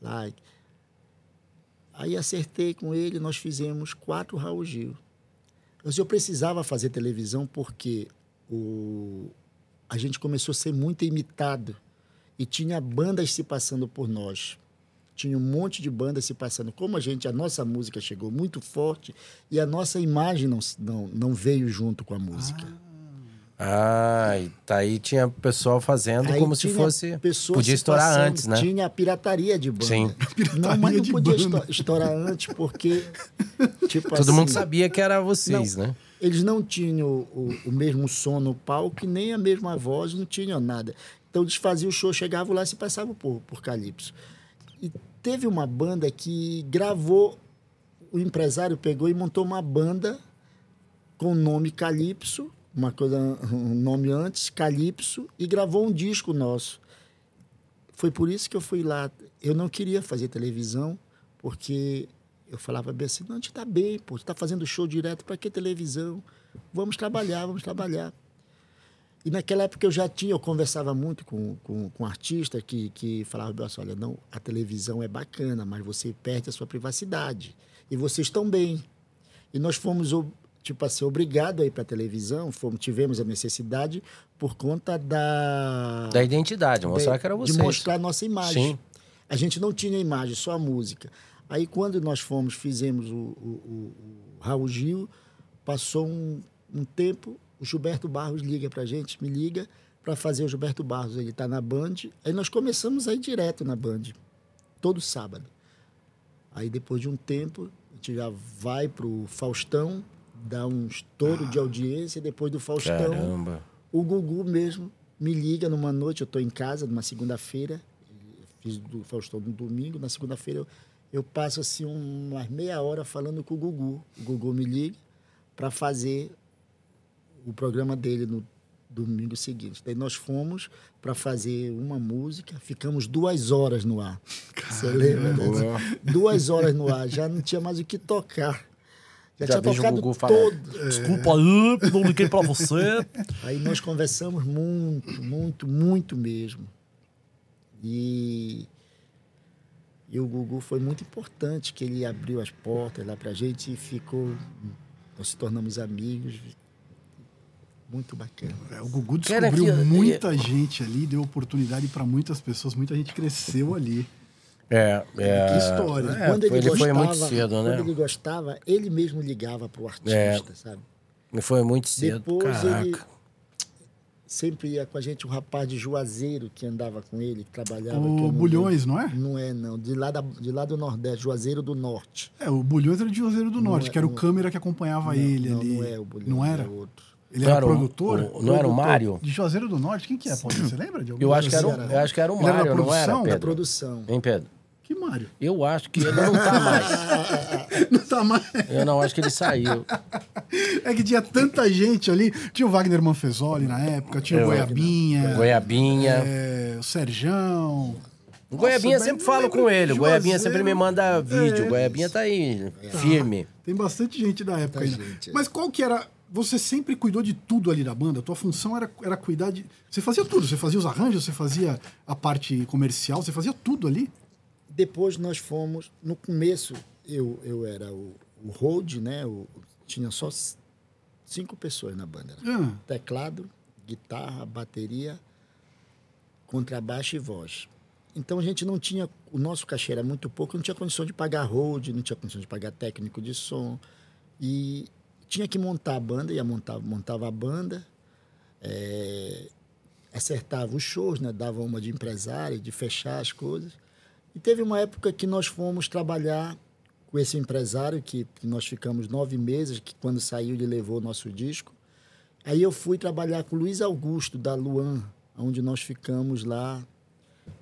lá. Aí acertei com ele, nós fizemos quatro Raul Gil. Mas eu precisava fazer televisão porque o, a gente começou a ser muito imitado e tinha bandas se passando por nós. Tinha um monte de bandas se passando. Como a gente, a nossa música chegou muito forte e a nossa imagem não, não, não veio junto com a música. Ah, e tá aí tinha pessoal fazendo Aí como se fosse. Podia estourar passando, antes, né? Tinha a pirataria de banda. Sim. não, mas não podia banda. estourar antes porque tipo Todo assim, mundo sabia que era vocês, né? eles não tinham o, o mesmo som no palco, nem a mesma voz, não tinham nada. Então eles faziam o show, chegavam lá e se passavam por, por Calypso. E teve uma banda que gravou, o empresário pegou e montou uma banda com o nome Calypso, uma coisa, um nome antes, Calypso, e gravou um disco nosso. Foi por isso que eu fui lá. Eu não queria fazer televisão, porque eu falava bem assim, não, a gente está bem, pô, está fazendo show direto, para que televisão? Vamos trabalhar, vamos trabalhar. E naquela época eu já tinha, eu conversava muito com, com, com artista que, que falava assim, olha, não, a televisão é bacana, mas você perde a sua privacidade. E vocês estão bem. E nós fomos, tipo assim, obrigados a ir para a televisão, fomos, tivemos a necessidade por conta da... Da identidade, mostrar de- que era De vocês. mostrar a nossa imagem. Sim. A gente não tinha imagem, só a música. Aí, quando nós fomos, fizemos o, o, o- o Raul Gil, passou um, um tempo, o Gilberto Barros liga pra gente, me liga para fazer o Gilberto Barros. Ele tá na Band. Aí nós começamos a ir direto na Band, todo sábado. Aí depois de um tempo, a gente já vai pro Faustão, dá um estouro de audiência. Depois do Faustão, Caramba. o Gugu mesmo me liga numa noite, eu estou em casa, numa segunda-feira, fiz do Faustão no domingo, na segunda-feira eu, eu passo assim umas meia hora falando com o Gugu. O Gugu me liga para fazer o programa dele no domingo seguinte. Daí nós fomos para fazer uma música, ficamos duas horas no ar. Você lembra? né? Duas horas no ar, já não tinha mais o que tocar. Já, Já vejo o Gugu falar. todo. Desculpa aí, não liguei pra você. (laughs) Aí nós conversamos muito, muito, muito mesmo. E, e o Gugu foi muito importante, que ele abriu as portas lá pra gente e ficou. Nós se tornamos amigos. Muito bacana. É, o Gugu descobriu que- muita gente ali, deu oportunidade para muitas pessoas, muita gente cresceu ali. É, é. Que história. É, quando ele, ele gostava, foi muito cedo, quando né? ele gostava, ele mesmo ligava pro artista, É. sabe? Ele foi muito cedo. Depois Caraca. ele sempre ia com a gente um rapaz de Juazeiro que andava com ele, que trabalhava. O não Bulhões, não é? Não é, não. De lá, da, de lá do Nordeste, Juazeiro do Norte. É, o Bulhões era de Juazeiro do Norte, é- que era o não- câmera que acompanhava ele não, ali. Não é o Bulhões, Não era? é outro. Ele Não era, era o- produtor? o- não era o Mário? De Juazeiro do Norte? Quem que é, Paulo? Você lembra de algum? Eu acho que era, o- eu acho que era o Ele era Mário, não era, produção? Da Pedro? produção. Hein, Pedro? Que Mário? Eu acho que ele não tá mais. (laughs) Não tá mais. Eu não acho que ele saiu. É que tinha tanta gente ali. Tinha o Wagner Manfesoli na época, tinha o Eu- Goiabinha. Goiabinha. é, o Serjão. O Goiabinha Nossa, sempre bem- falo com ele. O Goiabinha Juazeiro. sempre me manda vídeo. É, O Goiabinha tá aí, firme. Tem bastante gente da época ainda. gente, é. Mas qual que era. Você sempre cuidou de tudo ali da banda? Tua função era, era cuidar de. Você fazia tudo. Você fazia os arranjos, você fazia a parte comercial, você fazia tudo ali. Depois nós fomos. No começo, eu, eu era o, o hold, né? O, tinha só cinco pessoas na banda. Ah, teclado, guitarra, bateria, contrabaixo e voz. Então a gente não tinha, o nosso cachê era muito pouco, não tinha condição de pagar hold, não tinha condição de pagar técnico de som. E tinha que montar a banda, ia montar, montava a banda, eh, acertava os shows, né? dava uma de empresário, de fechar as coisas. E teve uma época que nós fomos trabalhar com esse empresário, que, que nós ficamos nove meses, que quando saiu ele levou o nosso disco. Aí eu fui trabalhar com o Luiz Augusto, da Luan, onde nós ficamos lá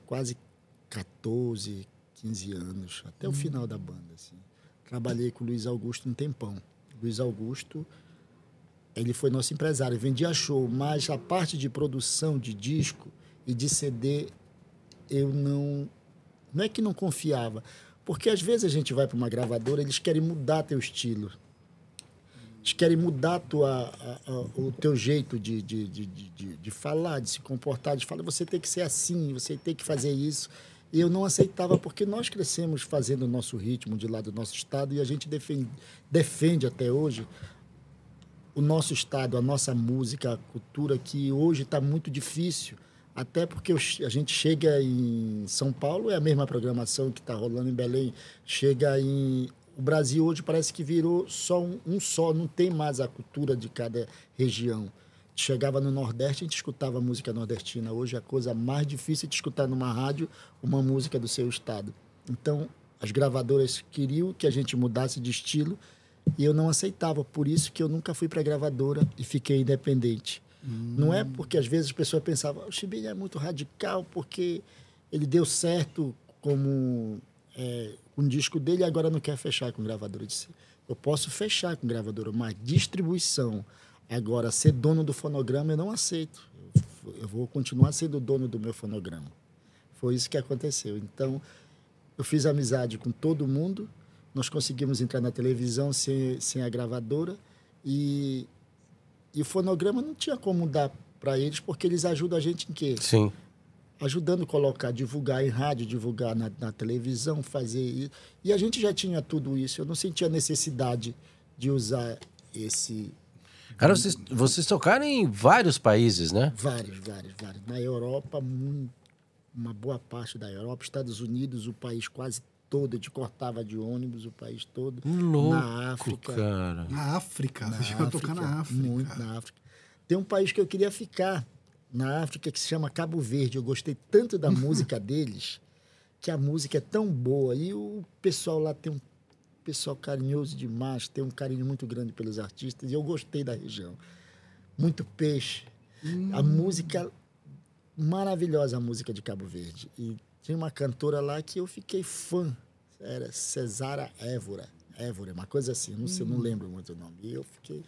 quase 14, 15 anos, até o final da banda. Assim. Trabalhei com o Luiz Augusto um tempão. Luiz Augusto, ele foi nosso empresário, vendia show, mas a parte de produção de disco e de CD, eu não. Não é que não confiava, porque às vezes a gente vai para uma gravadora, eles querem mudar teu estilo. Eles querem mudar tua, a- a- o teu jeito de, de, de, de, de- de falar, de se comportar, de falar, você tem que ser assim, você tem que fazer isso. E eu não aceitava, porque nós crescemos fazendo o nosso ritmo de lá do nosso estado e a gente defende, defende até hoje o nosso estado, a nossa música, a cultura, que hoje está muito difícil. Até porque a gente chega em São Paulo, é a mesma programação que está rolando em Belém. Chega em. O Brasil hoje parece que virou só um, um só, não tem mais a cultura de cada região. Chegava no Nordeste, a gente escutava música nordestina. Hoje é a coisa mais difícil de escutar numa rádio uma música do seu estado. Então, as gravadoras queriam que a gente mudasse de estilo e eu não aceitava. Por isso que eu nunca fui para gravadora e fiquei independente. Não é porque às vezes as pessoas pensavam, o Chibinha é muito radical porque ele deu certo como é, um disco dele e agora não quer fechar com gravadora. Eu disse, eu posso fechar com gravadora, mas distribuição, agora ser dono do fonograma eu não aceito. Eu, eu vou continuar sendo dono do meu fonograma. Foi isso que aconteceu. Então, eu fiz amizade com todo mundo, nós conseguimos entrar na televisão sem, sem a gravadora e, e o fonograma não tinha como dar para eles, porque eles ajudam a gente em quê? Sim. Ajudando a colocar, divulgar em rádio, divulgar na, na televisão, fazer isso. E a gente já tinha tudo isso. Eu não sentia necessidade de usar esse. Cara, vocês, vocês tocaram em vários países, né? Vários, vários, vários. Na Europa, uma boa parte da Europa, Estados Unidos, o país quase todo, a gente cortava de ônibus o país todo. Louco, na África. cara. Na África. Você chegou a tocar na (laughs) África. Muito na África. Tem um país que eu queria ficar na África que se chama Cabo Verde. Eu gostei tanto da (laughs) música deles que a música é tão boa e o pessoal lá tem um pessoal carinhoso demais, tem um carinho muito grande pelos artistas e eu gostei da região. Muito peixe. A música maravilhosa a música de Cabo Verde. E tinha uma cantora lá que eu fiquei fã. Era Cesara Évora. Évora, uma coisa assim, não sei, não lembro muito o nome. E eu fiquei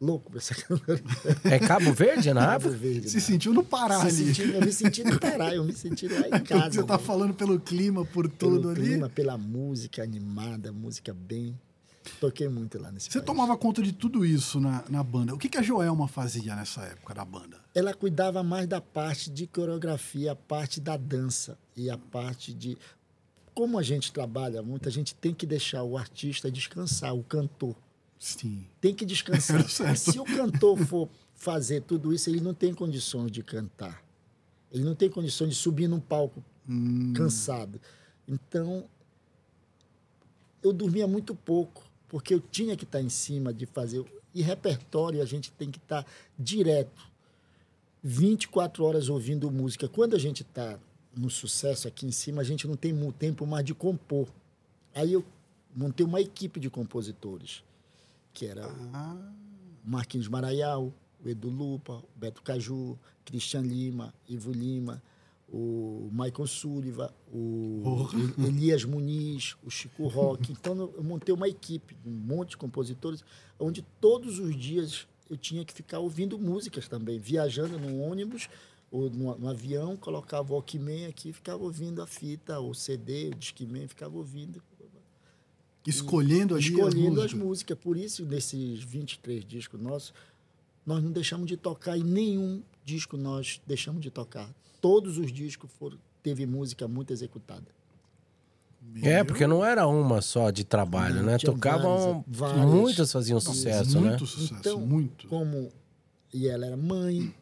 louco por essa (laughs) cantora. É Cabo Verde, na Cabo África? Verde. Se né? sentiu no Pará Se ali. senti- eu me senti no Pará, eu me senti lá em (laughs) casa. Você tá né? falando pelo clima, por Pelo tudo ali. clima, pela música animada, música bem. Toquei muito lá nesse Você país. tomava conta de tudo isso na, na banda. O que, que a Joelma fazia nessa época da banda? ela cuidava mais da parte de coreografia, a parte da dança e a parte de. Como a gente trabalha muito, a gente tem que deixar o artista descansar, o cantor. Sim. Tem que descansar. (laughs) Se o cantor for fazer tudo isso, ele não tem condições de cantar. Ele não tem condições de subir num palco cansado. Então, eu dormia muito pouco, porque eu tinha que estar em cima de fazer. E repertório a gente tem que estar direto. 24 horas ouvindo música. Quando a gente está no sucesso aqui em cima, a gente não tem tempo mais de compor. Aí eu montei uma equipe de compositores, que era Ah, o Marquinhos Maraial, o Edu Lupa, o Beto Caju, Cristian Lima, Ivo Lima, o Michael Sullivan, o. El- Elias Muniz, o Chico Rock. Então eu montei uma equipe, um monte de compositores, onde todos os dias eu tinha que ficar ouvindo músicas também, viajando no ônibus ou no, no avião, colocava o Walkman aqui, e ficava ouvindo a fita, o CD, o Discman, ficava ouvindo escolhendo ali escolhendo as as músicas. músicas. Por isso, nesses 23 discos nossos, nós não deixamos de tocar e nenhum disco nós deixamos de tocar. Todos os discos foram, teve música muito executada. É, porque não era uma só de trabalho, Não, né? Tocavam. várias, várias. Muitas faziam sucesso, muito né? sucesso, Então, muito. Como e ela era mãe,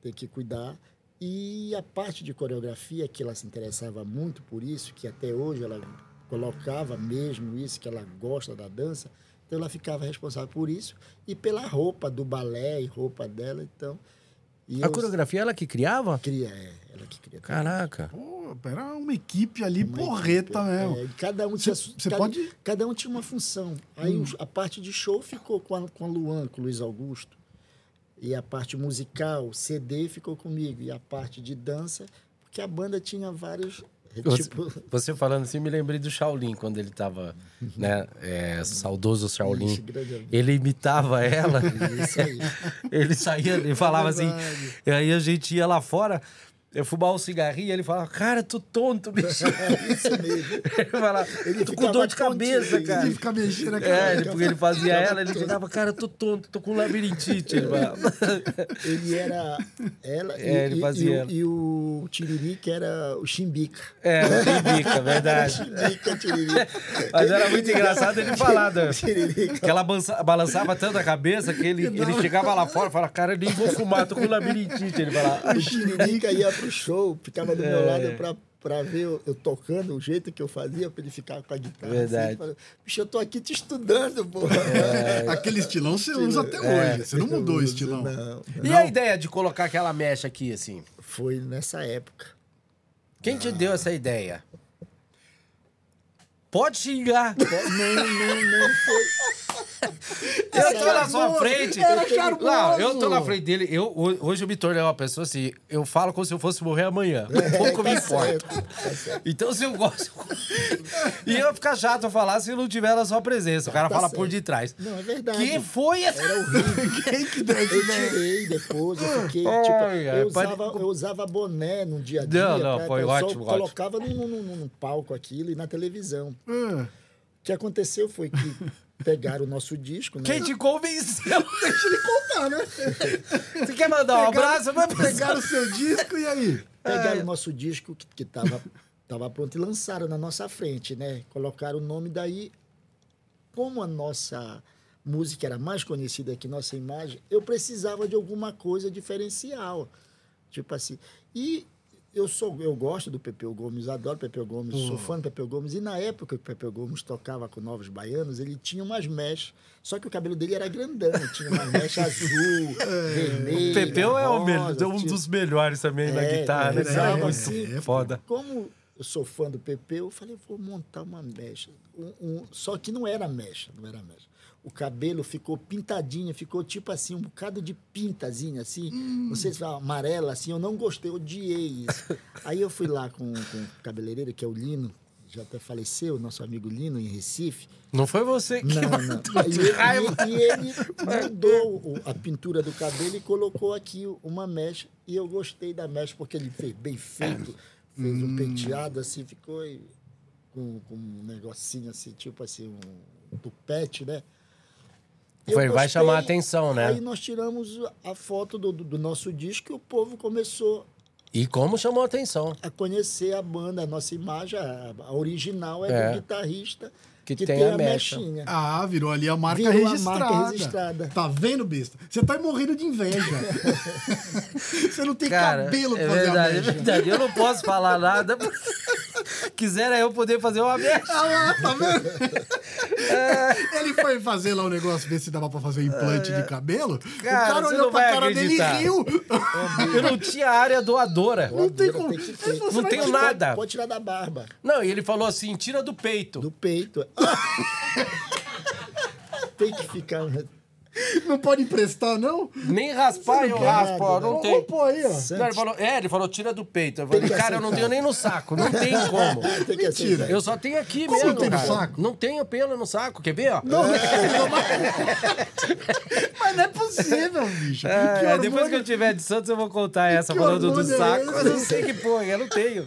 tem que cuidar. E a parte de coreografia, que ela se interessava muito por isso, que até hoje ela colocava mesmo isso, que ela gosta da dança, então ela ficava responsável por isso e pela roupa do balé e roupa dela, então. E A eu coreografia ela que criava? cria, é, ela que cria. Caraca. Pô, era uma equipe ali Uma porreta equipe, mesmo. é, cada um tinha, cê cada, pode- Hum. cada um tinha uma função. Aí os- a parte de show ficou com a, com a Luan, com o Luiz Augusto. E a parte musical, CD, ficou comigo. E a parte de dança, porque a banda tinha vários. Você, Tipo, (laughs) você falando assim, me lembrei do Shaolin, quando ele tava, né? é, saudoso Shaolin. Ixi. Ele imitava ela. (laughs) Isso aí. Ele saía, ele falava assim. E aí a gente ia lá fora, eu fumar um cigarrinho, ele falava, cara, tu tonto, bicho. (laughs) Isso mesmo. Ele falava, Ele tô com dor de cabeça, cara. Ele fica mexendo a É, cara. ele, porque ele fazia ela, ele ficava, cara, tô tonto, tô com labirintite. Ele falava. (laughs) Ele era ela É, e, ele fazia e, ela. o, e o Tiriri, que era o Chimbica. É, tem bica, verdade. (laughs) Chimbica, Tiriri. Mas era muito engraçado ele falar, né? Tiririca. Que ela balançava tanto a cabeça que ele, ele chegava lá fora e falava, cara, eu nem vou fumar, tô com labirintite. Ele falava, O Tiririca ia pro show, ficava do meu É. lado pra, pra ver eu, eu tocando, o jeito que eu fazia, pra ele ficar com a guitarra. Verdade. Assim, ele falava, Bicho, eu tô aqui te estudando, porra. (laughs) Aquele estilão você usa até É. hoje. Você não mudou o estilão. Não, e a ideia de colocar aquela mecha aqui, assim? foi nessa época. Quem te deu essa ideia? Pode xingar. Não, não, não foi. Eu tô na sua frente. Era charmoso. Não, eu tô na frente dele. Eu, ho- hoje eu me tornei uma pessoa assim. Eu falo como se eu fosse morrer amanhã. Pouco me Tá importa. tá. Então, se eu gosto. e eu ficar chato eu falar se não tiver na sua presença. O cara Tá fala por detrás. Não, é verdade. Que foi essa? Era horrível. (laughs) Quem que deu Eu tirei depois, eu fiquei, tipo, eu usava, eu usava boné no dia a dia. Não, não, foi ótimo, ótimo. colocava num, palco aquilo e na televisão. Ah, O que aconteceu foi que pegaram o nosso disco, né? Quem te convenceu? (laughs) Deixa ele contar, né? Você quer mandar um abraço? Vai Pegaram o seu disco e aí? Pegaram o nosso disco que, que tava, tava pronto e lançaram na nossa frente, né? Colocaram o nome daí. Como a nossa música era mais conhecida que nossa imagem, eu precisava de alguma coisa diferencial. Tipo assim. E eu sou eu gosto do Pepeu Gomes, adoro Pepeu Gomes, sou fã do Pepeu Gomes. E na época que o Pepeu Gomes tocava com Novos Baianos, ele tinha umas mechas, só que o cabelo dele era grandão, tinha uma mecha (laughs) azul, vermelha. O Pepeu é rosa, melhor, um dos melhores também na É, guitarra, né? é, cara? é, muito é, foda. Como eu sou fã do Pepeu, eu falei, vou montar uma mecha. Um- um- só que não era mecha, não era mecha. O cabelo ficou pintadinho, ficou tipo assim, um bocado de pintazinha, assim. Não sei se foi amarela, assim. Eu não gostei, odiei isso. (laughs) Aí eu fui lá com, com o cabeleireiro, que é o Lino, já até faleceu, nosso amigo Lino, em Recife. Não foi você que Não, não. (laughs) E ele, raiva. e ele (laughs) mudou o- a pintura do cabelo e colocou aqui uma mecha. E eu gostei da mecha porque ele fez bem feito, fez Hum. um penteado assim, ficou com, com um negocinho assim, tipo assim, um tupete, né? Foi, vai chamar a atenção, né? Aí nós tiramos a foto do, do- nosso disco e o povo começou E como chamou a atenção? a conhecer a banda, a nossa imagem, a, a original é, É. do guitarrista Que que, tem tem, a a mecha. mechinha. Ah, virou ali a marca, Virou a registrada. marca registrada. Tá vendo, besta? Você tá morrendo de inveja. (laughs) Você não tem Cara, cabelo pra é fazer verdade, a é mecha. verdade. Eu não posso falar nada. Quisera eu poder fazer uma mecha. Ah lá, tá vendo? Ele foi fazer lá o negócio, ver se dava pra fazer um implante de cabelo. É. Cara, o cara olhou não pra vai cara acreditar. dele e riu. Eu não tinha área doadora. Não tem como. tem ter. Não "Você tenho vai Pode- nada. Pode tirar da barba, Não, e ele falou assim: tira do peito. do peito. (laughs) tem que ficar. (laughs) Não pode emprestar, não? Nem raspar eu raspo, ó, não Vamos tem. pôr aí, ó. Não, ele falou, é, ele falou, tira do peito. Eu falei, cara, eu não tenho nem no saco, não tem (laughs) como. Tem que Mentira. Eu só tenho aqui Como mesmo. não tem no saco? Não tenho pelo no saco, quer ver, ó? Não, (laughs) Mas não é possível, bicho. É, Que depois que eu tiver de Santos, eu vou contar essa que falando do é saco. esse? Eu não sei que porra, eu não tenho.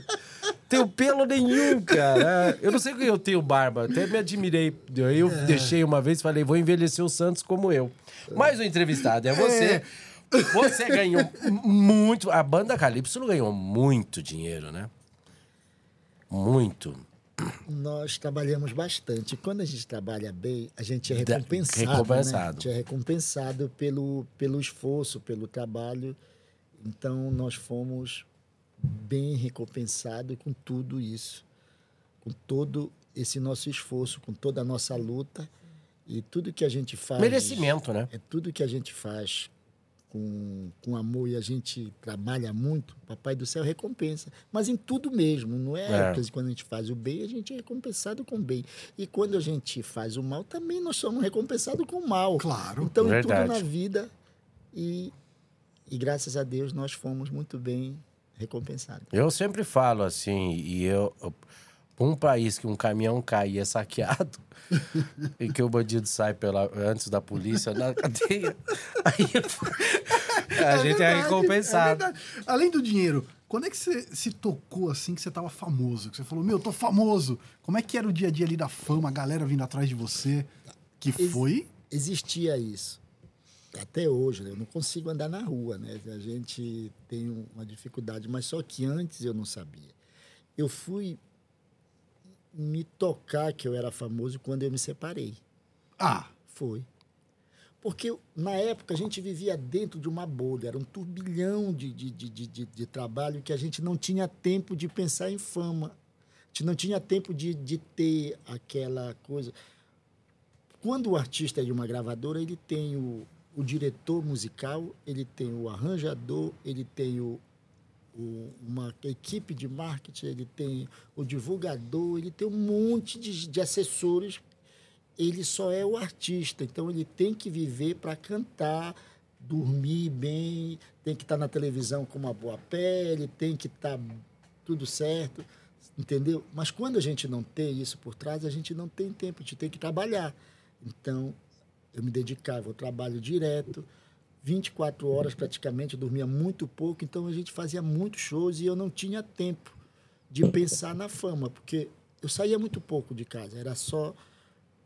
Tenho pelo nenhum, cara. Eu não sei que eu tenho barba. Até me admirei. Eu É. deixei uma vez e falei, vou envelhecer o Santos como eu. Mas o entrevistado é você. Você ganhou muito. A banda Calypso ganhou muito dinheiro, né? Muito. Nós trabalhamos bastante. Quando a gente trabalha bem, a gente é Da- recompensado. né? recompensado. A gente é recompensado pelo, pelo esforço, pelo trabalho. Então, nós fomos bem recompensados com tudo isso. Com todo esse nosso esforço, com toda a nossa luta. E tudo que a gente faz. Merecimento, né? É tudo que a gente faz com, com amor e a gente trabalha muito, Papai do Céu recompensa. Mas em tudo mesmo, não é, É. porque quando a gente faz o bem, a gente é recompensado com o bem. E quando a gente faz o mal, também nós somos recompensados com o mal. Claro. Então, em Verdade. tudo na vida, e, e graças a Deus nós fomos muito bem recompensados. Eu sempre falo assim, e eu. Um país que um caminhão cai e é saqueado, (laughs) e que o bandido sai pela, antes da polícia na cadeia, (laughs) aí a gente é verdade, recompensado. é. Além do dinheiro, quando é que você se tocou assim que você tava famoso? Que você falou, meu, eu tô famoso. Como é que era o dia a dia ali da fama, a galera vindo atrás de você? Que Ex- foi? existia isso. Até hoje, né? eu não consigo andar na rua, né? A gente tem um- uma dificuldade, mas só que antes eu não sabia. Eu fui me tocar que eu era famoso quando eu me separei. Ah, Foi. Porque na época a gente vivia dentro de uma bolha, era um turbilhão de, de, de, de, de- de trabalho que a gente não tinha tempo de pensar em fama. A gente não tinha tempo de, de ter aquela coisa. Quando o artista é de uma gravadora, ele tem o, o diretor musical, ele tem o arranjador, ele tem o, o- uma equipe de marketing, ele tem o divulgador, ele tem um monte de, de assessores ele só é o artista, então ele tem que viver para cantar, dormir bem, tem que estar na televisão com uma boa pele, tem que estar tudo certo, entendeu? Mas quando a gente não tem isso por trás, a gente não tem tempo, a gente tem que trabalhar. Então, eu me dedicava ao trabalho direto, 24 horas praticamente, eu dormia muito pouco, então a gente fazia muitos shows e eu não tinha tempo de pensar na fama, porque eu saía muito pouco de casa, era só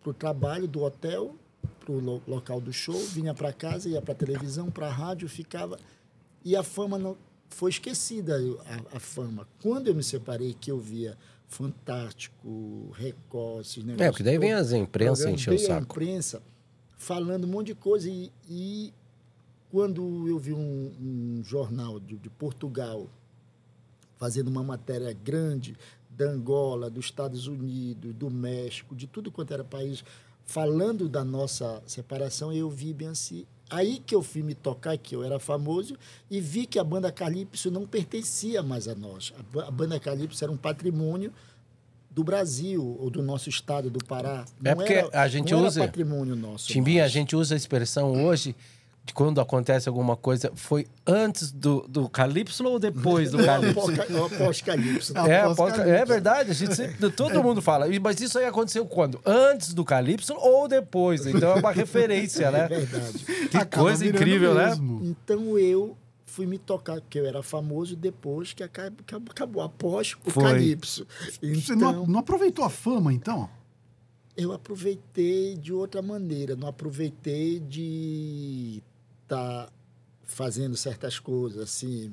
para o trabalho do hotel, para o local do show, vinha para casa, ia para a televisão, para a rádio, ficava. E a fama não foi esquecida, eu- a, a fama. Quando eu me separei, que eu via Fantástico, Record, esses. É, porque daí vem as imprensa encher o veio a saco. imprensa falando um monte de coisa. E, e quando eu vi um, um jornal de, de Portugal fazendo uma matéria grande da Angola, dos Estados Unidos, do México, de tudo quanto era país, falando da nossa separação, eu vi bem assim. Aí que eu fui me tocar, que eu era famoso, e vi que a banda Calypso não pertencia mais a nós. A a banda Calypso era um patrimônio do Brasil, ou do nosso estado, do Pará. É Não porque era- a gente usa- patrimônio nosso. Timbinha, a gente usa a expressão hoje de quando acontece alguma coisa. Foi antes do, do Calypso ou depois do (laughs) Calypso? O pós-Calypso. Ah, É, após após- Calypso. é verdade, a gente sempre- todo mundo fala. E- Mas isso aí aconteceu quando? Antes do Calypso ou depois? Então é uma referência, (laughs) É né? verdade. Que Acaba coisa incrível, né? mesmo. Então eu fui me tocar, porque eu era famoso depois que aca- acabou, após o Foi. Calypso. Você Então, não, não aproveitou a fama, então? eu aproveitei de outra maneira, não aproveitei de estar fazendo certas coisas, assim,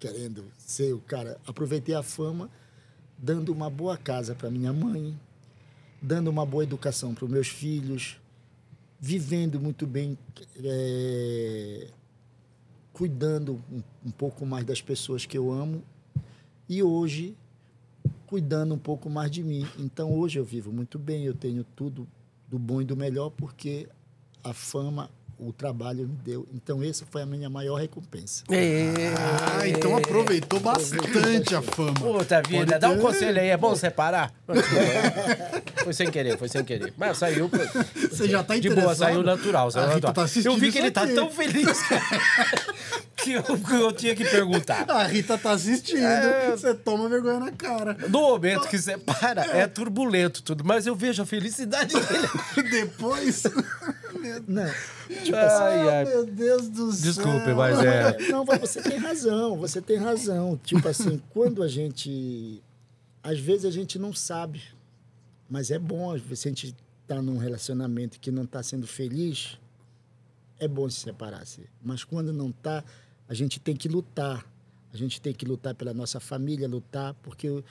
querendo ser o cara. Aproveitei a fama dando uma boa casa para minha mãe, dando uma boa educação para os meus filhos, vivendo muito bem, eh, cuidando um, um pouco mais das pessoas que eu amo e hoje cuidando um pouco mais de mim. Então hoje eu vivo muito bem, eu tenho tudo do bom e do melhor porque a fama, o trabalho me deu. Então essa foi a minha maior recompensa. Ah, então aproveitou bastante a fama. Puta vida, Pode dá um conselho aí, é bom separar? (laughs) foi sem querer, foi sem querer. Mas saiu. Você já tá De boa, saiu natural. Saiu A Rita natural. tá eu vi que ele tá tão feliz (laughs) que, eu, que eu tinha que perguntar. A Rita tá assistindo, É. você toma vergonha na cara. No momento que separa, é turbulento tudo, mas eu vejo a felicidade dele. (laughs) Depois. (laughs) Não, Ai, Ah, ai. meu Deus do céu. Desculpe, mas é. (laughs) Não, mas você tem razão, você tem razão. Tipo assim, quando a gente. Às vezes a gente não sabe, mas é bom, se a gente está num relacionamento que não está sendo feliz, é bom se separar. -se. Mas quando não está, a gente tem que lutar. A gente tem que lutar pela nossa família, lutar, porque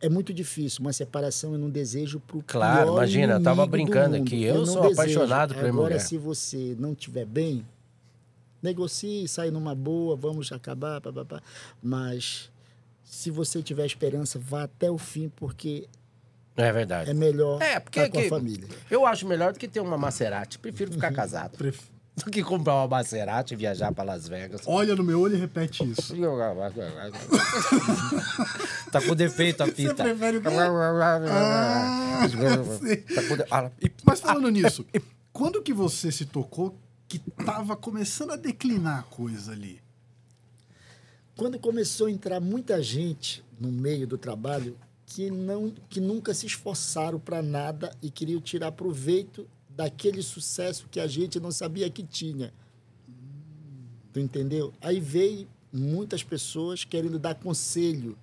é muito difícil. Uma separação eu não desejo para o Claro, imagina, eu tava brincando aqui, eu não sou apaixonado por Agora, mulher. se você não estiver bem, negocie, sai numa boa, vamos acabar, pá, pá, pá. mas se você tiver esperança, vá até o fim, porque É verdade. é melhor É, porque estar com a família. eu acho melhor do que ter uma Maserati. Prefiro ficar casado. Pref- Do que comprar uma Maserati e viajar pra Las Vegas. Olha no meu olho e repete isso. (laughs) tá com defeito a Você fita. prefere o quê? Ah, sei. (laughs) tá com de... ah, e- Mas falando nisso, quando que você se tocou que tava começando a declinar a coisa ali? Quando começou a entrar muita gente no meio do trabalho que, não, que nunca se esforçaram para nada e queriam tirar proveito daquele sucesso que a gente não sabia que tinha. Tu entendeu? Aí veio muitas pessoas querendo dar conselho.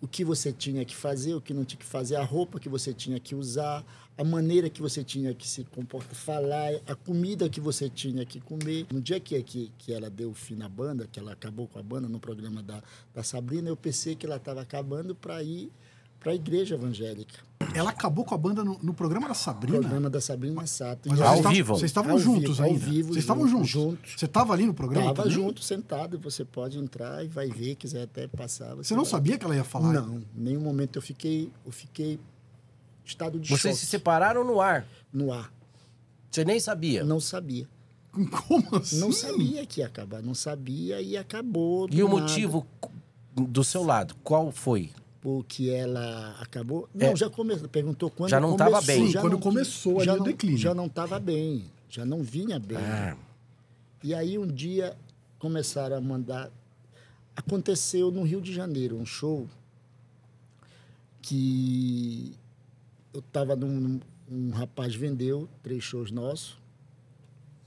O que você tinha que fazer, o que não tinha que fazer, a roupa que você tinha que usar, a maneira que você tinha que se comportar, falar, a comida que você tinha que comer. No dia que, que, que ela deu fim na banda, que ela acabou com a banda no programa da, da Sabrina, eu pensei que ela estava acabando para ir para a igreja evangélica. Ela acabou com a banda no, no programa da Sabrina? Programa da Sabrina Sato. Mas Ao vocês vivo? Vocês estavam Ao juntos vivo, ao ainda? vivo, Vocês estavam juntos? juntos. Você estava ali no programa? Estava junto, sentado, você pode entrar e vai ver, quiser até passar. Você não vai. sabia que ela ia falar? Não, em nenhum momento eu fiquei, eu fiquei estado de Vocês se choque separaram no ar. no ar. Você nem sabia. Não sabia. Como assim? Não sabia que ia acabar, não sabia e acabou. E o nada, motivo do seu lado, qual foi? Porque ela acabou. Não, já começou. Perguntou quando Já não tava começou, bem. Sim, quando não- começou ali já o não, declínio. Já não estava bem, já não vinha bem. Ah, E aí um dia começaram a mandar. Aconteceu no Rio de Janeiro um show que eu estava num. Um rapaz vendeu três shows nossos.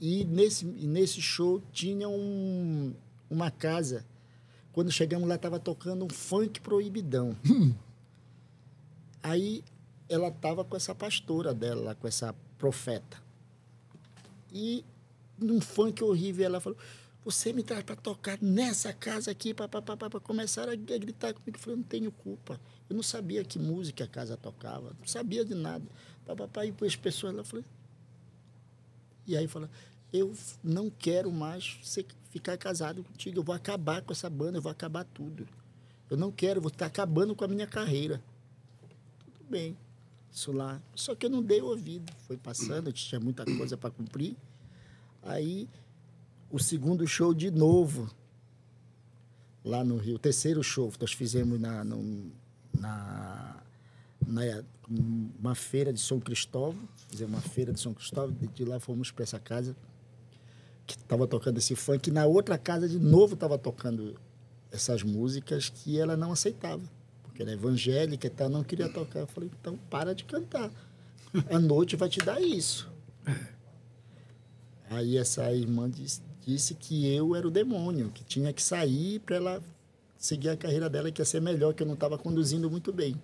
E nesse, nesse show tinha um, uma casa. Quando chegamos lá, estava tocando um funk proibidão. Aí ela estava com essa pastora dela, com essa profeta. E num funk horrível, ela falou: Você me traz para tocar nessa casa aqui, papapá, começaram a gritar comigo. Eu falei: Não tenho culpa. Eu não sabia que música a casa tocava, não sabia de nada. Papapá, e as pessoas lá, eu falei. E aí fala: eu não quero mais ser- ficar casado contigo. Eu vou acabar com essa banda, eu vou acabar tudo. Eu não quero, vou estar acabando com a minha carreira. Tudo bem. Isso lá. Só que eu não dei ouvido. Foi passando, eu tinha muita coisa para cumprir. Aí, o segundo show de novo, lá no Rio, o terceiro show, nós fizemos na, no- na, na uma feira de São Cristóvão, fizemos uma feira de São Cristóvão, de lá fomos para essa casa que estava tocando esse funk, na outra casa de novo estava tocando essas músicas que ela não aceitava, porque ela é evangélica e tal, não queria tocar. Eu falei, então para de cantar. A noite vai te dar isso. Aí essa irmã disse, disse que eu era o demônio, que tinha que sair para ela seguir a carreira dela, que ia ser melhor, que eu não estava conduzindo muito bem.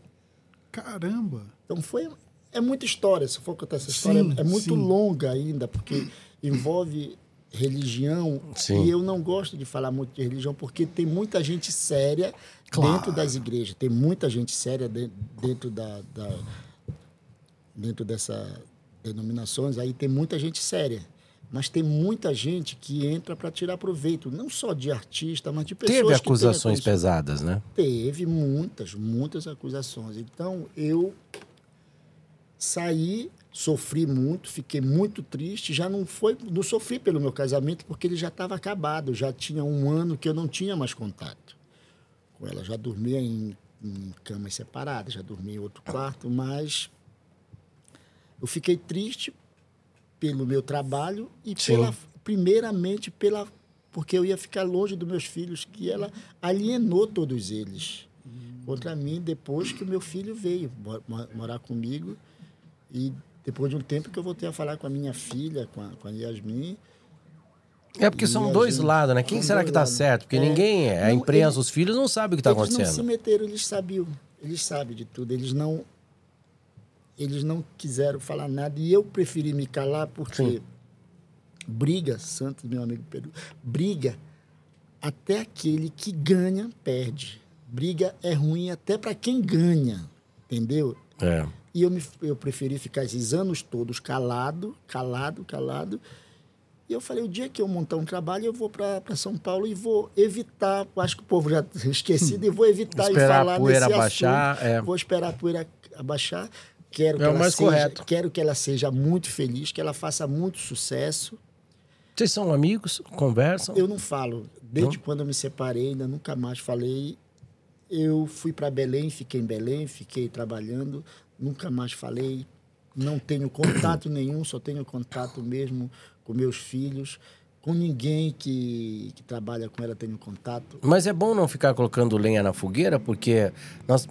Caramba. Então foi. É muita história, se for contar essa história, Sim, é muito sim. longa ainda, porque (clears throat) envolve religião Sim. e eu não gosto de falar muito de religião porque tem muita gente séria Claro. dentro das igrejas, tem muita gente séria de- dentro da, da dentro dessas denominações, aí tem muita gente séria. Mas tem muita gente que entra para tirar proveito, não só de artista, mas de pessoas Teve que acusações condições. pesadas, né? Teve muitas, muitas acusações. Então, eu saí, sofri muito, fiquei muito triste. Já não foi, não sofri pelo meu casamento porque ele já estava acabado. Já tinha um ano que eu não tinha mais contato com ela. Já dormia em, em camas separadas, já dormia em outro quarto, mas eu fiquei triste pelo meu trabalho e Sim. pela, primeiramente pela porque eu ia ficar longe dos meus filhos, que ela alienou todos eles contra mim depois que o meu filho veio mo- mo- morar comigo e depois de um tempo que eu voltei a falar com a minha filha, com a, com a Yasmin. É porque são dois gente- lados, né? Quem são será que tá lados. certo? Porque É. ninguém, é. a Não, imprensa, ele- os filhos não sabem o que tá eles não se acontecendo. meteram, eles sabiam. Eles sabem de tudo. Eles não eles não quiseram falar nada e eu preferi me calar porque Sim. briga, Santos, meu amigo Pedro, briga até aquele que ganha perde. Briga é ruim até para quem ganha, entendeu? É. E eu, me, eu preferi ficar esses anos todos calado, calado, calado. E eu falei, o dia que eu montar um trabalho, eu vou para São Paulo e vou evitar, acho que o povo já (laughs) esquecido, e vou evitar e Esperar a falar poeira nesse abaixar, assunto. é. Vou esperar a poeira abaixar. Quero que, É o ela mais seja, correto. quero que ela seja muito feliz, que ela faça muito sucesso. Vocês são amigos? Conversam? Eu não falo. Desde quando eu me separei, ainda nunca mais falei. Eu fui para Belém, fiquei em Belém, fiquei trabalhando, nunca mais falei. Não tenho contato nenhum, só tenho contato mesmo com meus filhos. Com ninguém que, que trabalha com ela tenho contato. Mas é bom não ficar colocando lenha na fogueira, porque nós,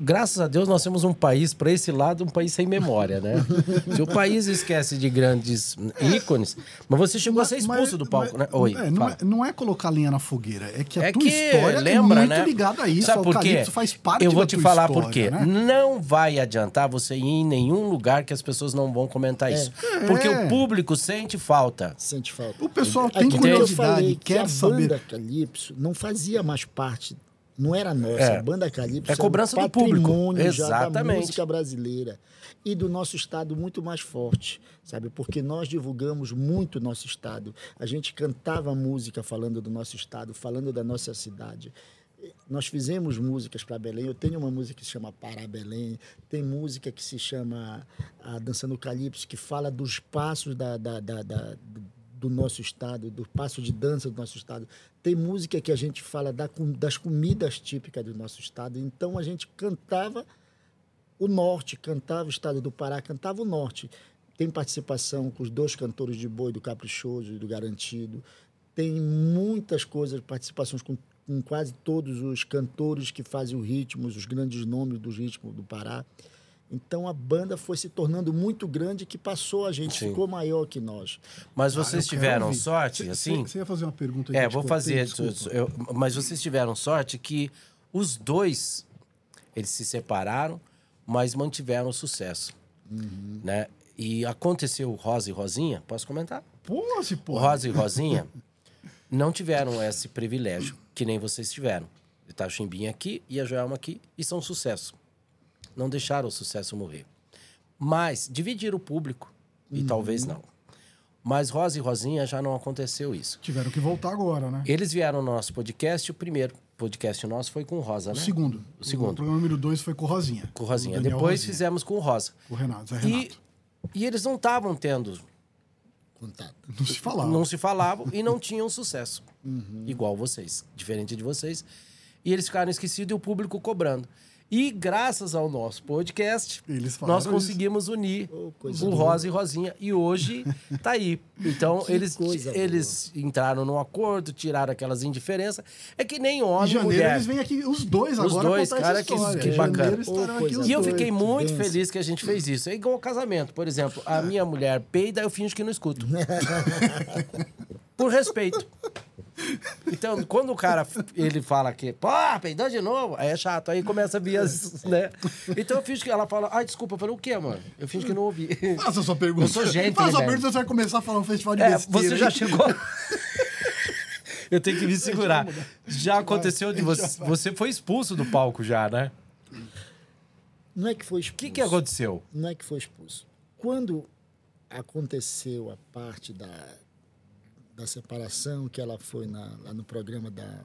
graças a Deus, nós temos um país, para esse lado, um país sem memória, né? (laughs) Se o país esquece de grandes ícones. Mas você chegou a ser expulso do palco, mas- né? Oi. é, não, é, não é colocar lenha na fogueira, é que a É tua que história lembra, é muito né? ligada a isso. Sabe por quê? Faz parte Eu vou da te tua falar história, por quê. né? Não vai adiantar você ir em nenhum lugar que as pessoas não vão comentar isso. Porque É. o público sente falta. Sente falta. Pessoal tem que eu curiosidade, falei, que quer a saber. banda Calypso não fazia mais parte, não era nossa. É. A banda Calypso É era cobrança um do público. patrimônio já da Exatamente. música brasileira e do nosso estado muito mais forte, sabe? Porque nós divulgamos muito o nosso estado. A gente cantava música falando do nosso estado, falando da nossa cidade. Nós fizemos músicas para Belém. Eu tenho uma música que se chama Pará Belém. Tem música que se chama a Dançando Calypso, que fala dos passos da, da, da, da- do nosso estado, do passo de dança do nosso estado. Tem música que a gente fala da das comidas típicas do nosso estado. Então a gente cantava o norte, cantava o estado do Pará, cantava o norte. Tem participação com os dois cantores de boi, do Caprichoso e do Garantido. Tem muitas coisas, participações com, com quase todos os cantores que fazem os ritmos, os grandes nomes dos ritmos do Pará. Então a banda foi se tornando muito grande que passou a gente, Sim. ficou maior que nós. Mas Ah, vocês quero tiveram ouvir. sorte, Cê- assim? Você ia fazer uma pergunta aí É, vou fazer. eu- mas vocês tiveram sorte que os dois eles se separaram, mas mantiveram o sucesso, Uhum. né? E aconteceu Rosa e Rosinha, posso comentar? Pô, se pô. Rosa e Rosinha (laughs) não tiveram esse privilégio que nem vocês tiveram. Tá o Chimbinha aqui e a Joelma aqui e são um sucesso. Não deixaram o sucesso morrer. Mas dividiram o público e talvez não. Mas Rosa e Rosinha já não aconteceu isso. Tiveram que voltar agora, né? Eles vieram no nosso podcast, o primeiro podcast nosso foi com o Rosa, O né? segundo. O segundo. O programa número dois foi com o Rosinha. Com o Rosinha. Daniel Depois Rosinha. fizemos com o Rosa. Com o Renato, E, Renato. e eles não estavam tendo, Contato. Não se falava. não se falavam e não tinham sucesso. Uhum. Igual vocês, diferente de vocês. E eles ficaram esquecidos e o público cobrando. E graças ao nosso podcast, nós conseguimos unir Oh, o boa. Rosa e Rosinha. E hoje tá aí. (laughs) Então, Que eles, eles entraram num acordo, tiraram aquelas indiferenças. É que nem Em homem e janeiro mulher. eles vêm aqui, os dois Os agora, dois, contar cara, essa que- história. que Em bacana. Oh, os E eu dois. fiquei muito feliz que a gente fez isso. É igual ao casamento, por exemplo. A minha mulher peida, eu finjo que não escuto. (laughs) Por respeito. Então, quando o cara ele fala que, pô, peidou de novo, aí é chato, aí começa a vir as, né? Então eu finjo que ela fala, ai, desculpa, eu falei, o quê, mano? Eu finjo que não ouvi. Faça a sua pergunta. Eu sou gente, Faça a sua velho. pergunta, você vai começar a falar um festival de É, besteira. você já chegou. (laughs) eu tenho que me segurar. Já aconteceu de você. Você foi expulso do palco já, né? Não é que foi O expulso. que, que aconteceu? Não é que foi expulso. Quando aconteceu a parte da, da separação, que ela foi na- lá no programa da,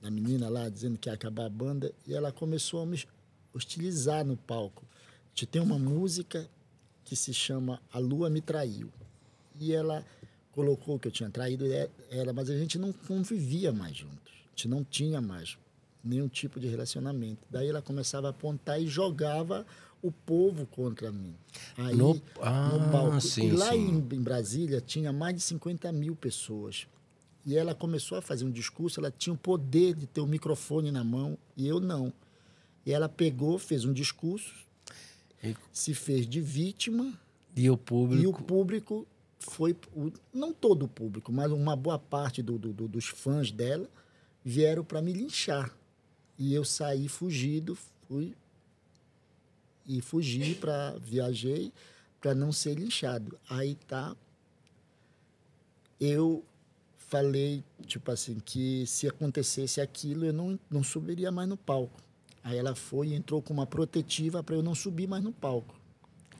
da menina lá, dizendo que ia acabar a banda, e ela começou a me hostilizar no palco. Gente tem uma música que se chama A Lua Me Traiu. E ela colocou que eu tinha traído e- ela, mas a gente não convivia mais juntos. A gente não tinha mais nenhum tipo de relacionamento. Daí ela começava a apontar e jogava o povo contra mim. Aí, No- no, Ah, palco. sim, e lá sim. em, em Brasília tinha mais de 50 mil pessoas. E ela começou a fazer um discurso, ela tinha o poder de ter o microfone na mão e eu não. E ela pegou, fez um discurso, E- se fez de vítima E o público. e o público foi, o- não todo o público, mas uma boa parte do- do- do- dos fãs dela vieram para me linchar. E eu saí fugido, fui e fugi para viajei para não ser linchado. Aí tá eu falei, tipo assim, que se acontecesse aquilo, eu não, não subiria mais no palco. Aí ela foi e entrou com uma protetiva para eu não subir mais no palco.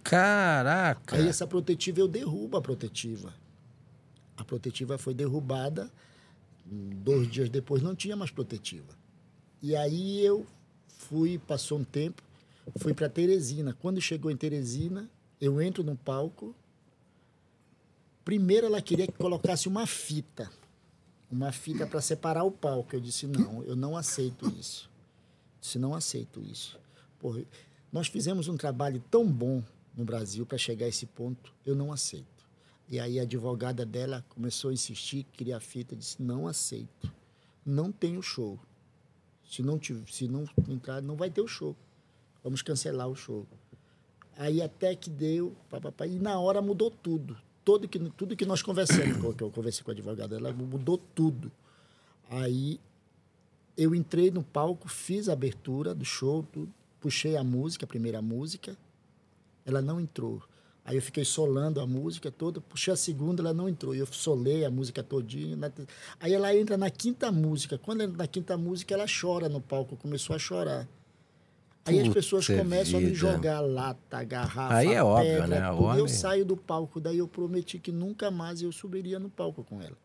Caraca! Aí essa protetiva eu derrubo a protetiva. A protetiva foi derrubada. Dois dias depois não tinha mais protetiva. E aí eu fui, passou um tempo, fui para Teresina. Quando chegou em Teresina, eu entro no palco. Primeiro ela queria que colocasse uma fita. Uma fita para separar o palco. Eu disse, não, eu não aceito isso. Disse, não aceito isso. Porra, nós fizemos um trabalho tão bom no Brasil para chegar a esse ponto, eu não aceito. E aí a advogada dela começou a insistir, queria a fita, disse, não aceito. Não tem o show. Se não, tiv- se não entrar, não vai ter o show. Vamos cancelar o show. Aí até que deu, papapá, e na hora mudou tudo. Todo que, tudo que nós conversamos, (coughs) que eu conversei com a advogada, ela mudou tudo. Aí eu entrei no palco, fiz a abertura do show, tudo, puxei a música, a primeira música, ela não entrou. Aí eu fiquei solando a música toda, puxei a segunda, ela não entrou. Eu solei a música todinha. te- Aí ela entra na quinta música. Quando entra na quinta música, ela chora no palco, começou a chorar. Aí as Puta pessoas começam a me vida. jogar lata, garrafa, Aí é óbvio, pedra, né? Homem- Eu saio do palco, daí eu prometi que nunca mais eu subiria no palco com ela.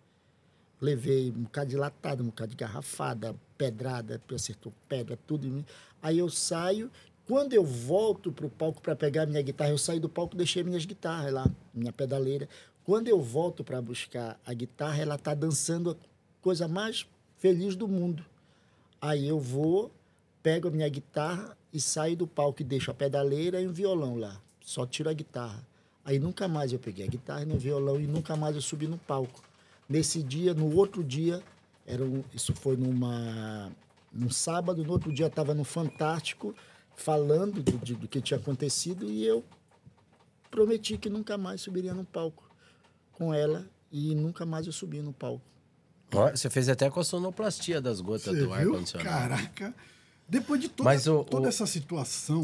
Levei um bocado de latada, um bocado de garrafada, pedrada, acertou pedra, tudo em mim. Aí eu saio. Quando eu volto para o palco para pegar minha guitarra, eu saí do palco e deixei minhas guitarras lá, minha pedaleira. Quando eu volto para buscar a guitarra, ela está dançando a coisa mais feliz do mundo. Aí eu vou, pego a minha guitarra e saio do palco e deixo a pedaleira e um violão lá. Só tiro a guitarra. Aí nunca mais eu peguei a guitarra e no violão e nunca mais eu subi no palco. Nesse dia, no outro dia, era um, isso foi numa num sábado, no outro dia estava no Fantástico falando do, de- do que tinha acontecido e eu prometi que nunca mais subiria no palco com ela e nunca mais eu subi no palco. Ó, Você fez até com a sonoplastia das gotas Você do ar-condicionado. Caraca. Depois de toda, o- toda o- essa situação,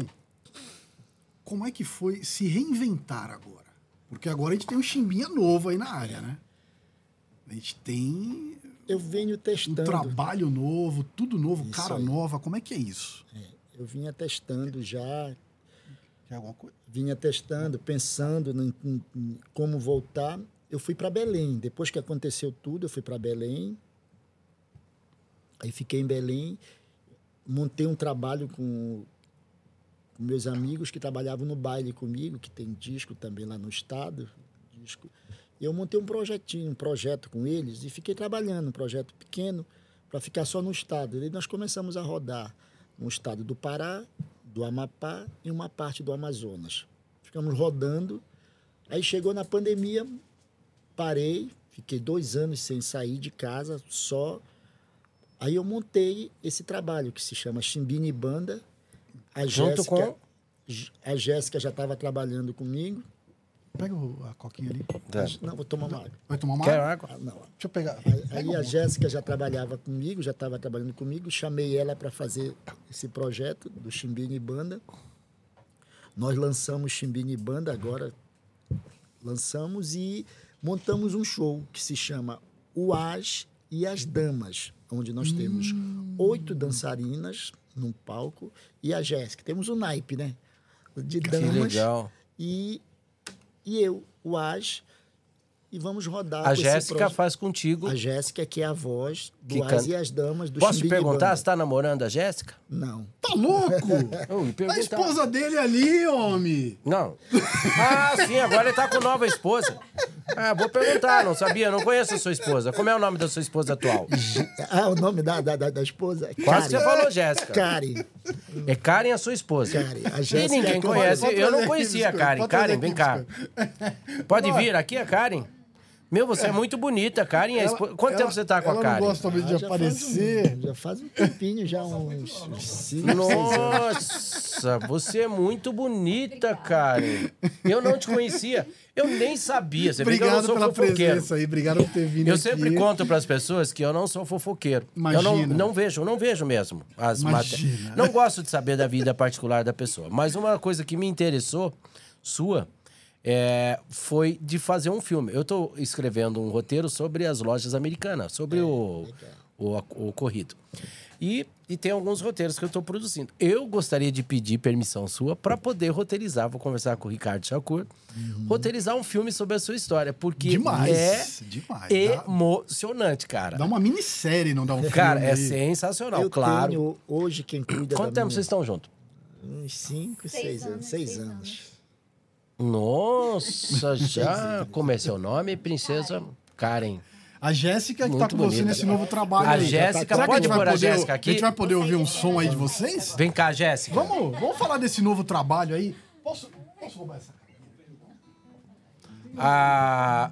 como é que foi se reinventar agora? Porque agora a gente tem um chimbinha novo aí na área, né? A gente tem Eu venho um testando. trabalho novo, tudo novo, Isso cara aí. nova. Como é que é isso? Eu vinha testando já, Tem alguma coisa? vinha testando, pensando em, em- em como voltar. eu fui para Belém. Depois que aconteceu tudo, eu fui para Belém. Aí fiquei em Belém, montei um trabalho com, com meus amigos que trabalhavam no baile comigo, que tem disco também lá no estado, disco. Eu montei um projetinho, um projeto com eles e fiquei trabalhando, um projeto pequeno, para ficar só no estado. E nós começamos a rodar no estado do Pará, do Amapá e uma parte do Amazonas. Ficamos rodando. Aí chegou na pandemia, parei, fiquei dois anos sem sair de casa, só. Aí eu montei esse trabalho que se chama Chimbini Banda. A Junto Jéssica, com- a Jéssica já estava trabalhando comigo. Pega a coquinha ali. Tá. Não, vou tomar uma água. Vai tomar uma Quer água? água? Ah, não. Deixa eu pegar. Aí, Pega aí uma. a Jéssica já trabalhava comigo, já estava trabalhando comigo, chamei ela para fazer esse projeto do Chimbini Banda. Nós lançamos Chimbini Banda agora, lançamos e montamos um show que se chama O As e as Damas, onde nós temos Hum. oito dançarinas num palco e a Jéssica. Temos um naipe, né? De Que damas legal. e, e eu, o As, e vamos rodar A Jéssica faz contigo. a Jéssica, que é a voz do Que As canta. e as Damas do Posso te perguntar Banda. se tá namorando a Jéssica? Não. Tá louco? (laughs) Eu A perguntar. esposa dele ali, homem. Não. Ah, sim, agora ele tá com nova esposa. Ah, vou perguntar, não sabia, não conheço a sua esposa. Como é o nome da sua esposa atual? Ah, o nome da, da, da, da esposa? Quase Karen. você falou Jéssica. Karen. É Karen a sua esposa. Karen. A E Jéssica ninguém é conhece. Pode Eu não conhecia a Karen. pode trazer Karen, aqui, vem cá. Pode vir, aqui é a Karen. Meu, você é muito bonita, Karen. é a esposa- Quanto tempo você tá com ela a Karen? não gosta talvez Ah, de já aparecer. Faz um, já faz um tempinho, já uns. Nossa, você é muito bonita, Karen. Eu não te conhecia. Eu nem sabia. Você eu não Obrigado sou pela fofoqueiro. presença aí, obrigado por ter vindo Eu aqui. sempre conto para as pessoas que eu não sou fofoqueiro. Eu não, Imagina. não vejo, eu não vejo mesmo as Imagina. matérias. Não gosto de saber da vida particular da pessoa. Mas uma coisa que me interessou, sua, é, foi de fazer um filme. Eu estou escrevendo um roteiro sobre as lojas americanas, sobre o, o, o corrido. E, e tem alguns roteiros que eu estou produzindo. Eu gostaria de pedir permissão sua para poder roteirizar. Vou conversar com o Ricardo Chacur. Roteirizar um filme sobre a sua história. Porque Demais, é demais. Emocionante, cara. Dá uma minissérie, não dá um Cara, filme é aí. sensacional, Eu claro. tenho hoje quem cuida Quanto da tempo minha... vocês estão juntos? Uns cinco, seis, anos. Seis anos. Nossa, (laughs) já. Como é seu nome? Princesa Karen. A Jéssica que tá Muito com você bonita. nesse novo trabalho A aí. Jéssica, Será que pode a gente vai pôr a poder- Jéssica A aqui? gente vai poder ouvir um som aí de vocês? Vem cá, Jéssica. Vamos, vamos falar desse novo trabalho aí. Posso, posso roubar essa A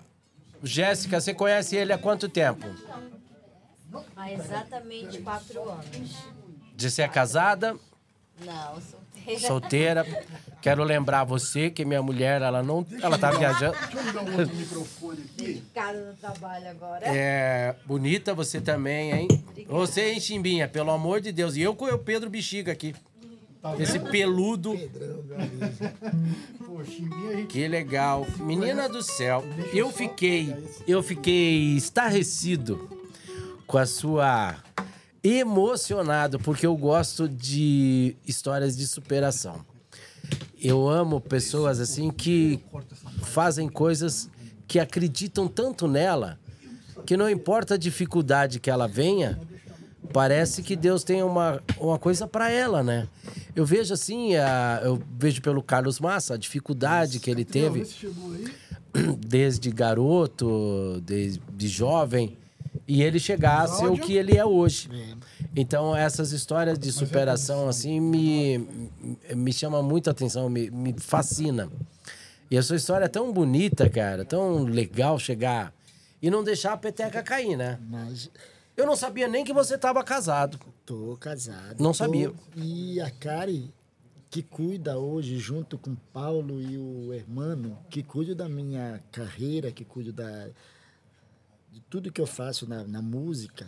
Jéssica, você conhece ele há quanto tempo? Há exatamente quatro anos. De ser casada, Não, solteira. solteira. Quero lembrar você que minha mulher, ela não, ela tá viajando. Deixa eu ligar um outro microfone aqui. Casa no trabalho agora. É, bonita você também, hein? Você, hein, Chimbinha, pelo amor de Deus. E eu com o Pedro Bexiga aqui. Esse peludo. (laughs) Pô, Chimbinha, a gente Que legal. Menina do céu, eu fiquei, eu fiquei estarrecido com a sua emocionado porque eu gosto de histórias de superação. Eu amo pessoas assim que fazem coisas que acreditam tanto nela que não importa a dificuldade que ela venha, parece que Deus tem uma, uma coisa para ela, né? Eu vejo assim, a, eu vejo pelo Carlos Massa a dificuldade que ele teve (clears throat) desde garoto, desde jovem, e ele chegar a ser o que ele é hoje. Então, essas histórias de superação, assim, me, me chama muito a atenção, me, me fascina. E a sua história é tão bonita, cara, tão legal chegar e não deixar a peteca cair, né? Mas Eu não sabia nem que você estava casado. tô casado. Não tô- sabia. E a Kari, que cuida hoje, junto com o Paulo e o hermano, que cuida da minha carreira, que cuida da, de tudo que eu faço na, na música,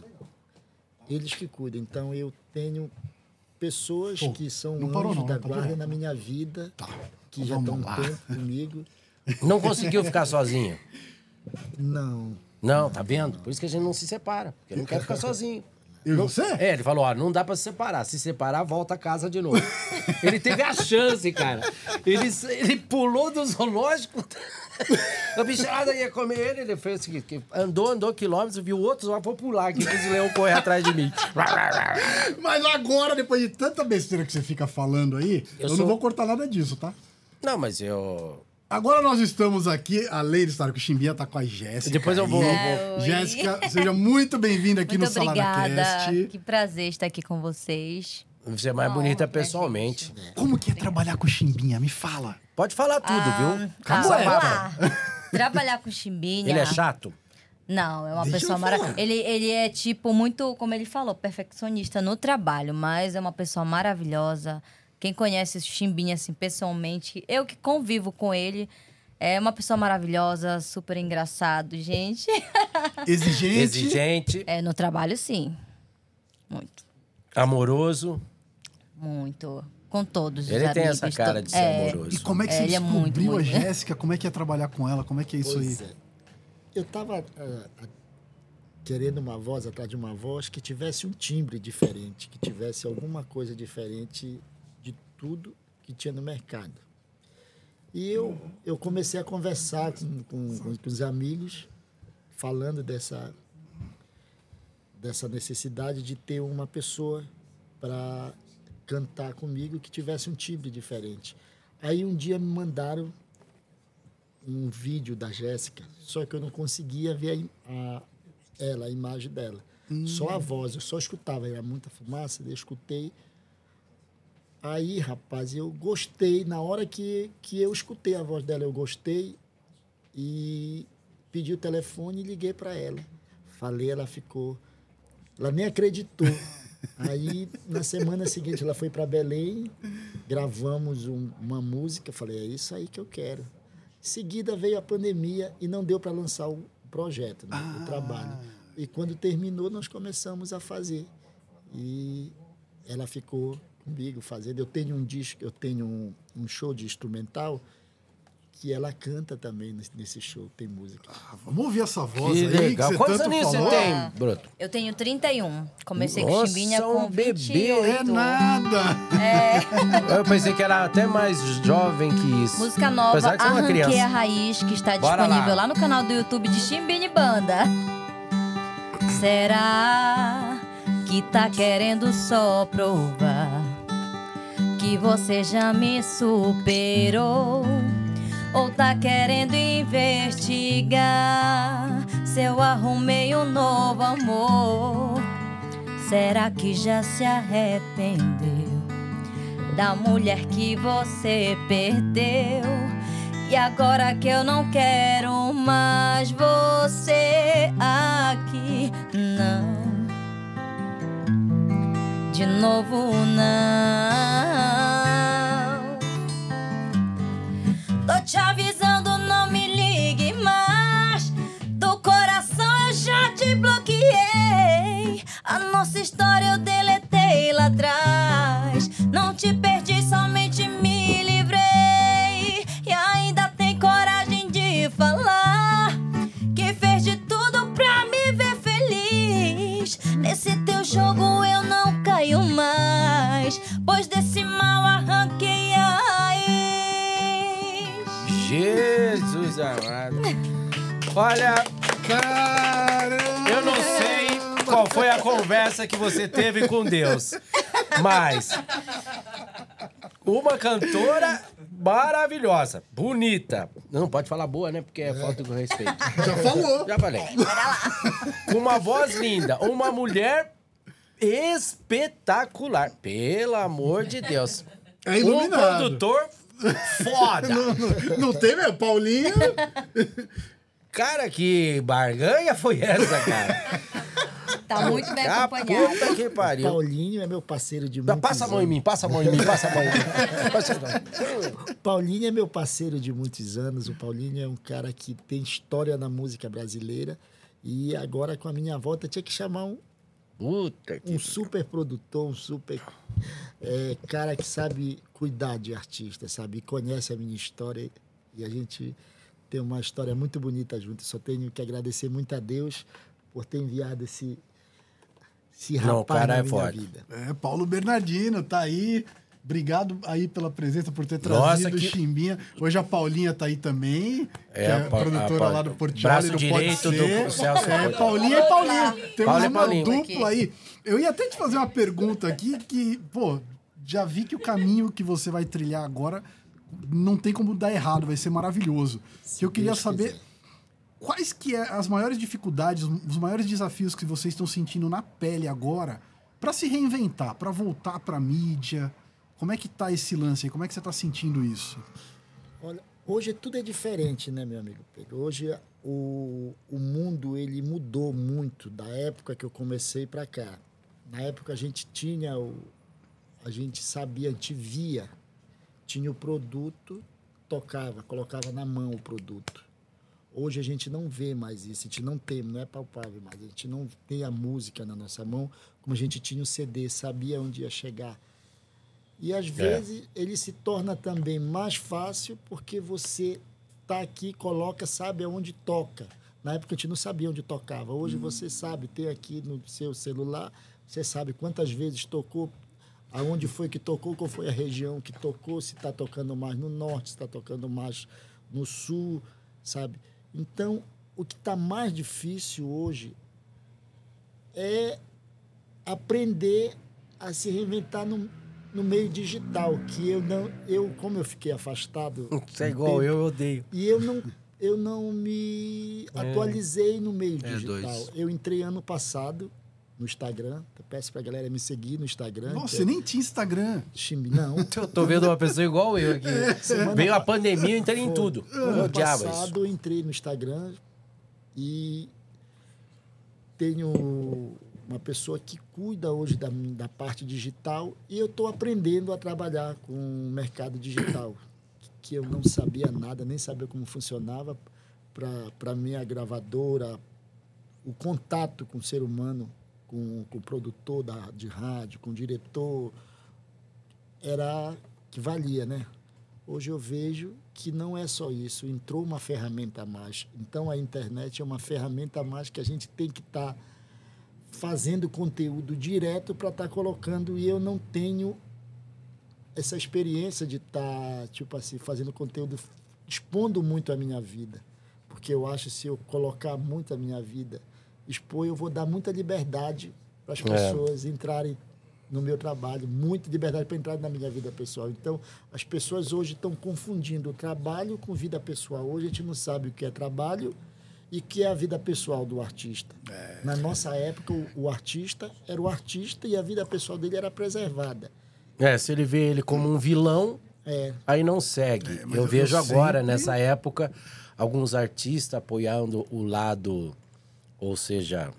eles que cuidam. Então eu tenho pessoas Pô, que são não parou anjos não, da né? Tá guarda na minha vida, que Então já vamos estão um lá. tempo comigo. Não conseguiu ficar sozinho. Não. Não, tá vendo? Por isso que a gente não se separa, porque eu não quero ficar sozinho. Eu e Não- você? É, ele falou, ó, não dá pra se separar. Se separar, volta a casa de novo. (laughs) ele teve a chance, cara. Ele, ele pulou do zoológico. (laughs) A bicharada ia comer ele, ele fez o seguinte, andou, andou quilômetros, viu outros, ó, vou pular aqui, que os leão correr atrás de mim. (laughs) Mas agora, depois de tanta besteira que você fica falando aí, eu, Eu não sou- vou cortar nada disso, tá? Não, mas eu... Agora nós estamos aqui, a Lady Star, que o Chimbinha tá com a Jéssica. Depois eu vou- Jéssica, seja muito bem-vinda aqui Muito no Salada obrigada. Cast. Que prazer estar aqui com vocês. Você é mais bonita pessoalmente. Como que é trabalhar com o Chimbinha? Me fala. Pode falar tudo, viu? Ah, Acabou, vamos é. lá. (laughs) Trabalhar com chimbinha. Ele é chato? Não, é uma Deixa pessoa maravilhosa. Ele, ele é, tipo, muito, como ele falou, perfeccionista no trabalho, mas é uma pessoa maravilhosa. Quem conhece o Chimbinha, assim, pessoalmente, eu que convivo com ele, é uma pessoa maravilhosa, super engraçado, gente. (laughs) Exigente. Exigente, É, no trabalho, sim. Muito, amoroso. muito. Com todos os Ele tem amigos. essa cara de ser é, amoroso. E como é que É, você ele é muito, descobriu muito. a Jéssica? Como é que é trabalhar com ela? Como é que é isso Pois aí? é. Eu tava ah, querendo uma voz atrás de uma voz que tivesse um timbre diferente, que tivesse alguma coisa diferente tudo que tinha no mercado. E eu, eu comecei a conversar com, com, com- os amigos, falando dessa, dessa necessidade de ter uma pessoa para cantar comigo que tivesse um timbre diferente. Aí um dia me mandaram um vídeo da Jéssica, só que eu não conseguia ver a, a- ela, a imagem dela. Só a voz, eu só escutava, era muita fumaça, eu escutei. Aí, rapaz, eu gostei, na hora que, que eu escutei a voz dela, eu gostei e pedi o telefone e liguei para ela. Falei, ela ficou. Ela nem acreditou. (laughs) Aí, na semana seguinte, ela foi para Belém, gravamos um- uma música. Falei, é isso aí que eu quero. Em seguida veio a pandemia e não deu para lançar o projeto, né, o trabalho. E quando terminou, nós começamos a fazer. E ela ficou comigo fazendo. Eu tenho um disco, eu tenho um, um show de instrumental que ela canta também nesse, nesse show, tem música. Ah, vamos ouvir essa voz Que aí legal. que você Quantos tanto aninhos você falou. tem, Bruto? Eu tenho 31. Comecei com Nossa, chimbinha um com bebê. 28. É nada. Eu pensei que era até mais jovem que isso. Música nova, é uma Arranquei a. Raiz, que está Bora disponível lá. lá. no canal do YouTube de Chimbini Banda. Será que tá querendo só provar que você já me superou? Ou tá querendo investigar se eu arrumei um novo amor? Será que já se arrependeu? da mulher que você perdeu. E agora que eu não quero mais você aqui, não. De novo, não. Tô te avisando, não me ligue mais. Do coração eu já te bloqueei. A nossa história eu deletei lá atrás. Não te perdi, somente me livrei. E ainda tem coragem de falar que fez de tudo pra me ver feliz. Nesse teu jogo eu não caio mais. Pois desse amado. Olha, Caramba. eu não sei qual foi a conversa que você teve com Deus, mas uma cantora maravilhosa, bonita. Não pode falar boa, né? Porque é falta de respeito. Já falou. Já falei. Com uma voz linda, uma mulher espetacular. Pelo amor de Deus. É Um iluminado. produtor foda. Não, não, não tem, meu? Paulinho. Cara, que barganha foi essa, cara? Tá muito bem Ah, acompanhado. puta que pariu. Paulinho é meu parceiro de muitos Passa a mão em anos. mim, passa a mão em mim, passa a mão em mim. Passa a mão. Paulinho é meu parceiro de muitos anos. O Paulinho é um cara que tem história na música brasileira. E agora, com a minha volta, tinha que chamar um, Puta que... um super produtor, um super é, cara que sabe cuidar de artista, sabe? E conhece a minha história. E a gente tem uma história muito bonita junto. Só tenho que agradecer muito a Deus por ter enviado esse, esse Não, o rapaz cara na é minha forte. vida. É, Paulo Bernardino tá aí. Obrigado aí pela presença, por ter Nossa, trazido o que- Chimbinha. Hoje a Paulinha tá aí também, É, que é a a Pa- a produtora Pa- lá do do direito Pode do Ser. Celso É. Paulinha e Paulinho. Temos Paulo uma Paulinho. dupla aí. Eu ia até te fazer uma pergunta aqui que, pô, já vi que o caminho que você vai trilhar agora não tem como dar errado, vai ser maravilhoso. que eu queria Deus saber quiser. quais que é as maiores dificuldades, os maiores desafios que vocês estão sentindo na pele agora para se reinventar, para voltar para mídia. Como é que tá esse lance aí? Como é que você tá sentindo isso? Olha, hoje tudo é diferente, né, meu amigo Pedro? Hoje o, o mundo ele mudou muito da época que eu comecei para cá. Na época a gente tinha o a gente sabia, a gente via, tinha o produto, tocava, colocava na mão o produto. Hoje a gente não vê mais isso, a gente não tem, não é palpável mais. A gente não tem a música na nossa mão, como a gente tinha o CD, sabia onde ia chegar. E às vezes ele se torna também mais fácil porque você tá aqui, coloca, sabe aonde toca. Na época a gente não sabia onde tocava. Hoje você sabe, tem aqui no seu celular, você sabe quantas vezes tocou, aonde foi que tocou, qual foi a região que tocou, se está tocando mais no norte, se está tocando mais no sul, sabe? Então, o que está mais difícil hoje é aprender a se reinventar no, no meio digital, que eu não, eu como eu fiquei afastado, Você é igual eu, eu odeio. e eu não eu não me atualizei no meio É, digital. dois. Eu entrei ano passado no Instagram, eu peço pra galera me seguir no Instagram. Nossa, você é nem tinha Instagram. Não. (laughs) Eu tô vendo uma pessoa igual eu aqui. Semana Veio a pa- pandemia, eu entrei em Foi. tudo. Eu Ano passado eu entrei no Instagram e tenho uma pessoa que cuida hoje da, da parte digital e eu estou aprendendo a trabalhar com o mercado digital, que eu não sabia nada, nem sabia como funcionava para minha gravadora, o contato com o ser humano, com, com o produtor da, de rádio, com o diretor, era que valia, né? Hoje eu vejo que não é só isso, entrou uma ferramenta a mais. Então a internet é uma ferramenta a mais que a gente tem que estar fazendo conteúdo direto para estar colocando e eu não tenho essa experiência de estar, tipo assim, fazendo conteúdo, expondo muito a minha vida. Porque eu acho que se eu colocar muito a minha vida, expor, eu vou dar muita liberdade para as É. pessoas entrarem no meu trabalho, muita liberdade para entrar na minha vida pessoal. Então, as pessoas hoje estão confundindo o trabalho com vida pessoal. Hoje a gente não sabe o que é trabalho e que é a vida pessoal do artista. Na nossa época, o, o artista era o artista e a vida pessoal dele era preservada. É, se ele vê ele como um vilão, É, aí não segue. mas eu eu vejo agora, sempre- nessa época, alguns artistas apoiando o lado, ou seja,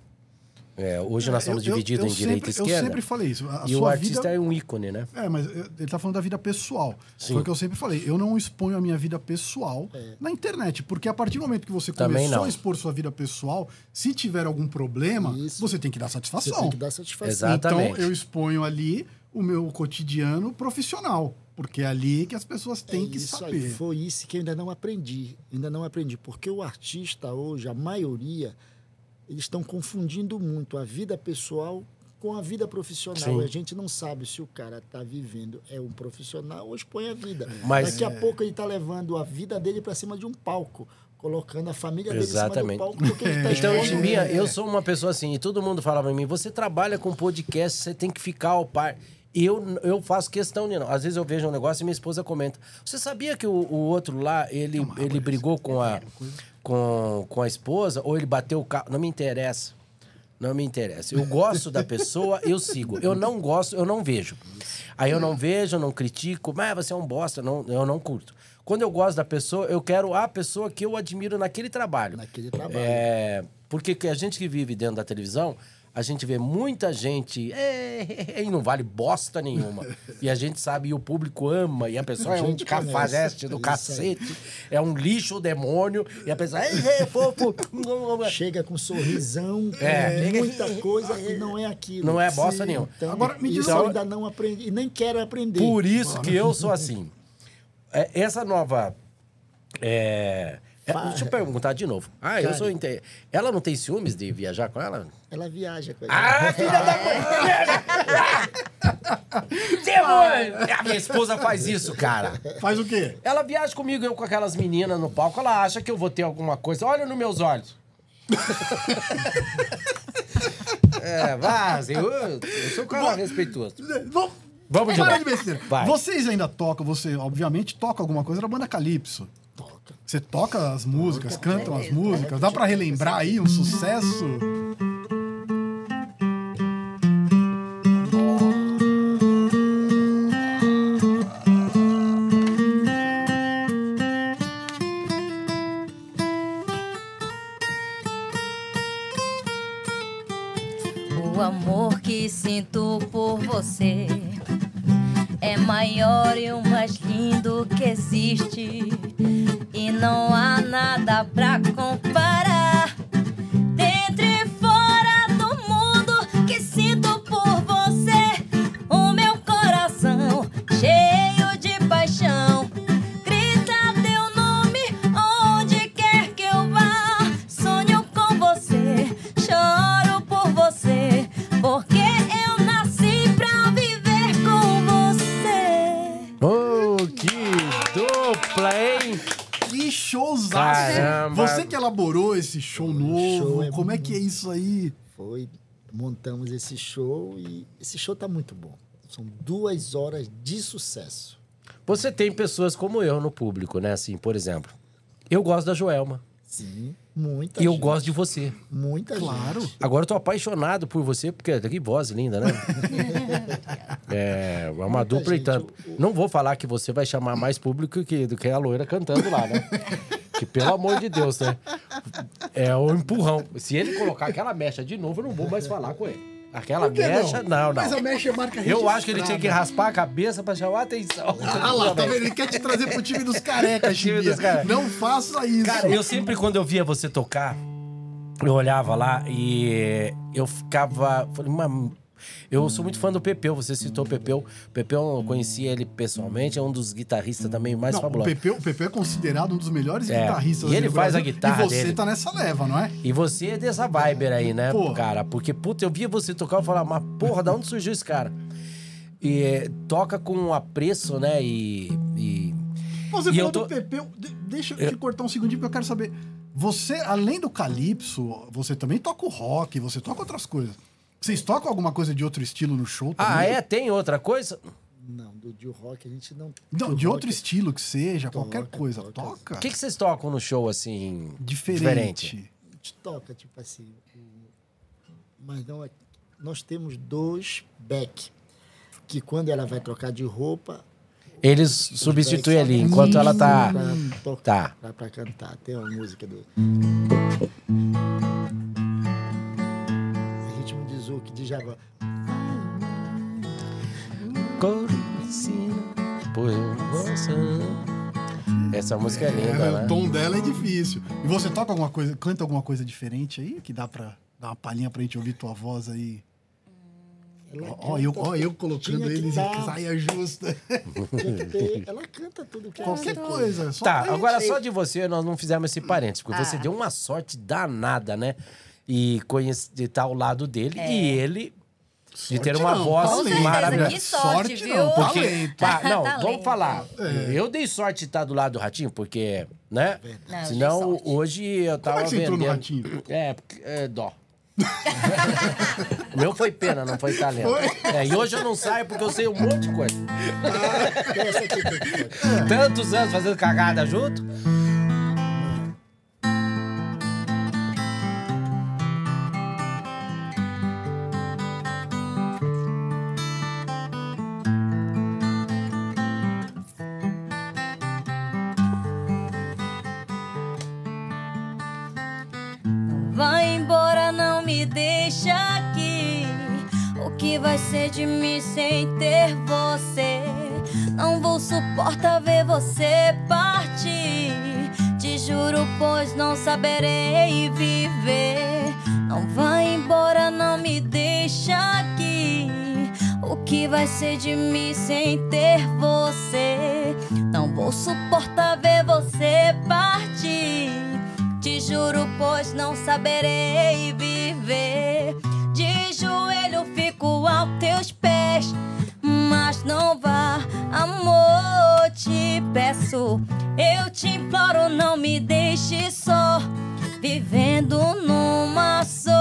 é, hoje nós estamos Eu- eu- divididos eu em direita e esquerda. Eu sempre falei isso. A e o artista vida... é um ícone, né? É, mas eu- ele tá falando da vida pessoal. Sim. Foi o que eu sempre falei. Eu não exponho a minha vida pessoal na internet. Porque a partir do momento que você Também começou não. a expor sua vida pessoal, se tiver algum problema, Isso. você tem que dar você satisfação. tem que dar satisfação. Então Exatamente. eu exponho ali o meu cotidiano profissional. Porque é ali que as pessoas têm É que saber. Aí, foi isso que eu ainda não aprendi. Ainda não aprendi. Porque o artista hoje, a maioria, eles estão confundindo muito a vida pessoal com a vida profissional. Sim. E a gente não sabe se o cara está vivendo é um profissional ou expõe a vida. Mas- Daqui a pouco ele está levando a vida dele para cima de um palco, colocando a família dele Exatamente. em cima do palco. Porque ele tá Então, expondo- Chimbinha, eu sou uma pessoa assim, e todo mundo falava em mim, você trabalha com podcast, você tem que ficar ao par. Eu, eu faço questão de não. Às vezes eu vejo um negócio e minha esposa comenta. Você sabia que o, o outro lá, ele, ele brigou com a, com, com a esposa, ou ele bateu o carro? Não me interessa. Não me interessa. Eu gosto da pessoa, eu sigo. Eu não gosto, eu não vejo. Aí eu não vejo, eu não critico, mas você é um bosta, não, eu não curto. Quando eu gosto da pessoa, eu quero a pessoa que eu admiro naquele trabalho. Naquele trabalho. É, porque que a gente que vive dentro da televisão, a gente vê muita gente "É, e não vale bosta nenhuma. (laughs) e a gente sabe, e o público ama, e a pessoa A é um cafajeste do cacete, é um lixo, demônio, e a pessoa, é, é fofo. (laughs) Chega com sorrisão, É. muita coisa e não é aquilo. Não é bosta nenhuma. Então, Agora, me diz eu ainda não aprendi e nem quero aprender. Por isso que eu sou assim. É, essa nova é, É, Fa- deixa eu perguntar de novo. Ah, eu Cara. sou. Inte... Ela não tem ciúmes de viajar com ela? Ela viaja com a Ah, (laughs) filha da mãe! (laughs) Demônio! A minha esposa faz isso, cara. Faz o quê? Ela viaja comigo, eu com aquelas meninas no palco, ela acha que eu vou ter alguma coisa. Olha nos meus olhos. (laughs) é, vaza. Eu, eu sou um cara respeitoso. Vamos, Vamos de de besteira. Vai. Vocês ainda tocam, você obviamente toca alguma coisa da banda Calypso. Você toca as músicas, cantam as músicas. Dá pra relembrar aí um sucesso? O amor que sinto por você esse show e esse show tá muito bom. São duas horas de sucesso. Você tem pessoas como eu no público, né? Assim, por exemplo, eu gosto da Joelma. Sim, muita E eu gente. gosto de você. Muita Claro. gente. Agora eu tô apaixonado por você, porque que voz linda, né? (laughs) é, é uma Muita dupla e gente, tanto. Não vou falar que você vai chamar mais público que, do que a loira cantando lá, né? (laughs) que pelo amor de Deus, né? É o empurrão. Se ele colocar aquela mecha de novo, eu não vou mais falar com ele. Aquela Por que mecha, não, não. Mas a mecha é marca Eu acho que ele tinha que raspar a cabeça pra chamar a atenção. (laughs) Ah lá, tá vendo? Ele quer te trazer pro time dos carecas, (laughs) Time dos carecas. Não faça isso. Cara, eu sempre, quando eu via você tocar, eu olhava lá e eu ficava. Falei, mano. Eu sou muito fã do Pepeu, você citou o Pepeu. O Pepeu, eu conheci ele pessoalmente, é um dos guitarristas também mais Não, o fabulosos. Pepe, o Pepe é considerado um dos melhores É, guitarristas e ele faz a Brasil, guitarra E você dele. tá nessa leva, não é? E você é dessa vibe aí, né, Pô. cara? Porque, puta, eu via você tocar e falava, mas porra, da onde surgiu esse cara? E eh, toca com apreço, né? E. e- Você E falou tô- do Pepe. de- deixa eu te cortar um segundinho porque eu quero saber. Você, além do Calypso, você também toca o rock, você toca outras coisas. Vocês tocam alguma coisa de outro estilo no show também? Ah, é? Tem outra coisa? Não, do de rock a gente não. Não, do de outro rock- estilo que seja, Toca, qualquer coisa. toca. Toca? O que, que vocês tocam no show, assim. Diferente. A gente toca, tipo assim. o- Mas não é. Nós temos dois back. Que quando ela vai trocar de roupa. Eles substituem ali, enquanto ela tá. Pra tocar, Tá. pra, pra cantar. Tem uma música do. Coricina, por você. Essa música é linda, É, né? O tom dela é difícil. E você toca alguma coisa, canta alguma coisa diferente aí? Que dá pra dar uma palhinha pra gente ouvir tua voz aí? Ela Ó, ó, eu, ó, eu colocando eles em saia justa. ter- ela canta tudo que ela Qualquer canta. coisa. Só Tá, agora gente- só de você nós não fizemos esse parênteses, porque você Ah. deu uma sorte danada, né? E estar ao lado dele e ele de ter Sorte uma não, voz talento. maravilhosa. Que sorte, Sorte viu? não, Porque, talento. pá, não, (laughs) Talento. vamos falar. É. Eu dei sorte de estar do lado do Ratinho, porque, né? Não, eu Senão, sorte. hoje eu tava é que você entrou vendendo... no Ratinho? É, porque- é dó. o meu foi pena, não foi talento. Foi? É, e hoje eu não saio porque eu sei um monte de coisa. (laughs) Tocar. Tantos anos fazendo cagada junto. Sem ter você? Não vou suportar ver você partir. Te juro, pois não saberei viver. Não vai embora, não me deixa aqui. O que vai ser de mim sem ter você? Não vou suportar ver você partir. pois não saberei viver. De joelho fico aos teus pés, mas não vá, amor, te peço. Eu te imploro, não me deixe só, vivendo numa solidão.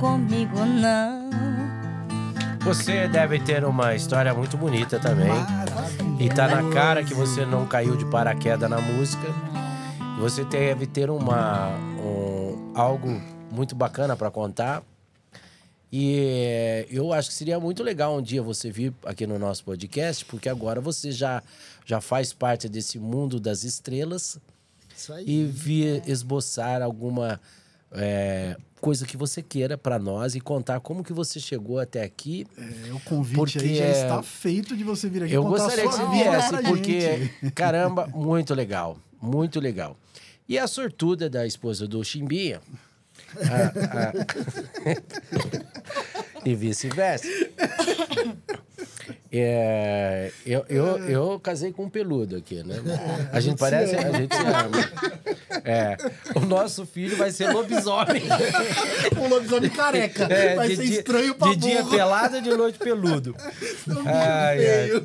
Comigo, não. Você deve ter uma história muito bonita também. E tá na cara que você não caiu de paraquedas na música. Você deve ter uma um- algo muito bacana para contar. E eh, eu acho que seria muito legal um dia você vir aqui no nosso podcast, porque agora você já, já faz parte desse mundo das estrelas Isso aí. e vir esboçar alguma eh, coisa que você queira para nós e contar como que você chegou até aqui É, o convite Porque aí já está feito de você vir aqui eu gostaria que você viesse, porque, caramba, muito legal. Muito legal. E a sortuda da esposa do Chimbinha. a- a- (laughs) e vice-versa. É, eu, eu, eu casei com um peludo aqui, né? A gente parece. A gente se ama. É, o nosso filho vai ser lobisomem. Um lobisomem careca. É, Vai ser dia- estranho pra De dia burro. pelado e de noite peludo. Ai, ai.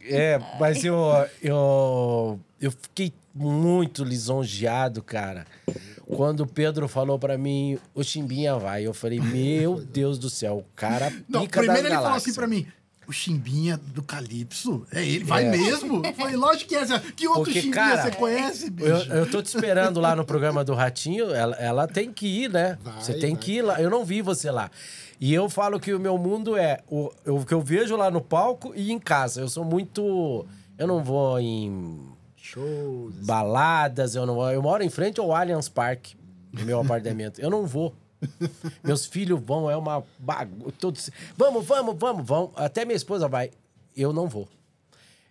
É, mas eu, eu, eu fiquei muito lisonjeado, cara. Quando o Pedro falou pra mim, o Chimbinha vai. Eu falei, meu (laughs) Deus do céu, o cara pica Não, primeiro ele falou galáxias. assim pra mim. O Chimbinha do Calypso? É ele? Vai É. mesmo? Eu falei, lógico que é. Que outro Porque, Chimbinha cara, você conhece, bicho? Eu, eu tô te esperando lá no programa do Ratinho. Ela, ela tem que ir, né? Vai, você tem vai. que ir lá. Eu não vi você lá. E eu falo que o meu mundo é o, o que eu vejo lá no palco e em casa. Eu sou muito. Eu não vou em Shows. baladas, eu não vou. Eu moro em frente ao Allianz Parque, no meu apartamento. Eu não vou. Meus filhos vão, é uma bagunça. Todos... Vamos, vamos, vamos, vamos. Até minha esposa vai. Eu não vou.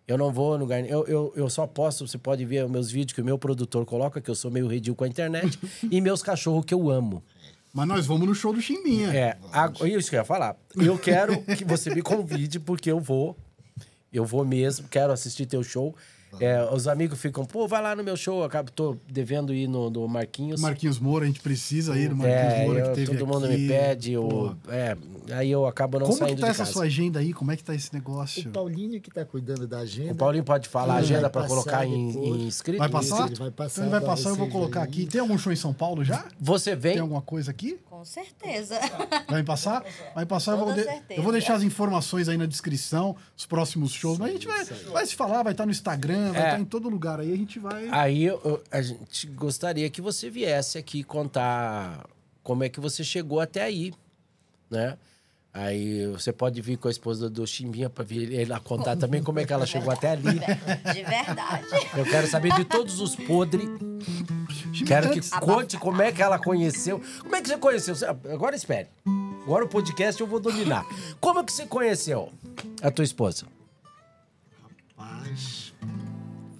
Eu não vou no lugar. Eu, eu, eu só posto, você pode ver os meus vídeos que o meu produtor coloca, que eu sou meio redil com a internet, (laughs) e meus cachorros que eu amo. Mas nós vamos no show do Chimbinha. É, a- isso que eu ia falar. Eu quero que você me convide, porque eu vou. Eu vou mesmo, quero assistir teu show. É, os amigos ficam, pô, vai lá no meu show. Eu acabo, tô devendo ir no, no Marquinhos. Marquinhos Moura, a gente precisa ir no Marquinhos É, Moura eu- que teve todo mundo aqui. me pede. Eu, é, aí eu acabo não Como saindo que tá de essa casa. sua agenda aí? Como é que tá esse negócio? O Paulinho que tá cuidando da agenda. O Paulinho pode falar a agenda para colocar em, em escrito? Vai Isso, passar? ele vai passar então ele vai passar, eu vou colocar aí. aqui. Tem algum show em São Paulo já? Você vem? Tem alguma coisa aqui? Com certeza. Vai passar? Vai passar, eu vou, de- certeza. eu vou deixar as informações aí na descrição, os próximos shows. Mas a gente vai, vai se falar, vai estar no Instagram, vai É. estar em todo lugar aí. A gente vai. Aí eu- eu- a gente gostaria que você viesse aqui contar como é que você chegou até aí, né? Aí você pode vir com a esposa do Chimbinha para vir ela contar também como é que ela chegou até ali. (laughs) De verdade. Eu quero saber de todos os podres. Quero que conte como é que ela conheceu. Como é que você conheceu? Agora espere. Agora o podcast eu vou dominar. Como é que você conheceu a tua esposa? Paz.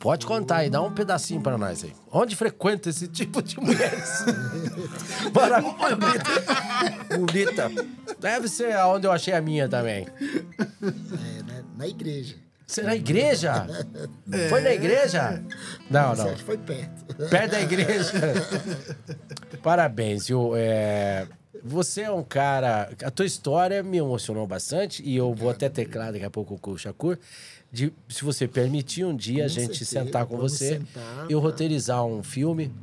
Pode contar aí, dá um pedacinho pra nós aí. Onde frequenta esse tipo de mulheres? (laughs) Maravilha. Bonita. Deve ser aonde eu achei a minha também. É, né? Na igreja. Você na igreja? Foi na igreja? Não, não. Certo, foi perto. Perto da igreja. Parabéns, viu? É, Você é um cara. A tua história me emocionou bastante e eu vou até teclar daqui a pouco com o Shakur. De, se você permitir um dia a Com gente certeza, sentar com você sentar, e eu roteirizar um filme.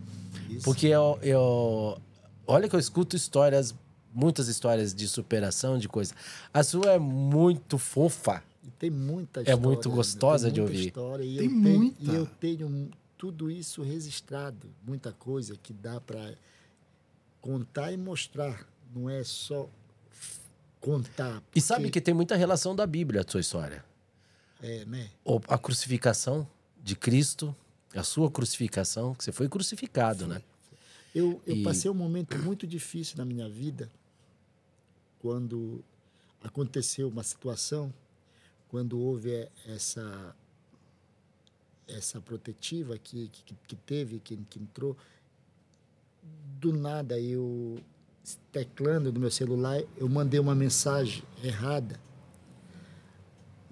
Isso. Porque eu, eu. Olha que eu escuto histórias, muitas histórias de superação, de coisa. A sua é muito fofa. E tem muita É história. muito né? gostosa Tem de ouvir. História, e Tem eu tenho, muita. E eu tenho tudo isso registrado. Muita coisa que dá para contar e mostrar. Não é só contar. E sabe porque- que tem muita relação da Bíblia a sua história. É, né? A crucificação de Cristo, a sua crucificação, que você foi crucificado, né? Eu, eu E- passei um momento muito difícil na minha vida quando aconteceu uma situação, quando houve eh, essa essa protetiva que, que, que teve, que, que entrou. Do nada, eu teclando no meu celular, eu mandei uma mensagem errada.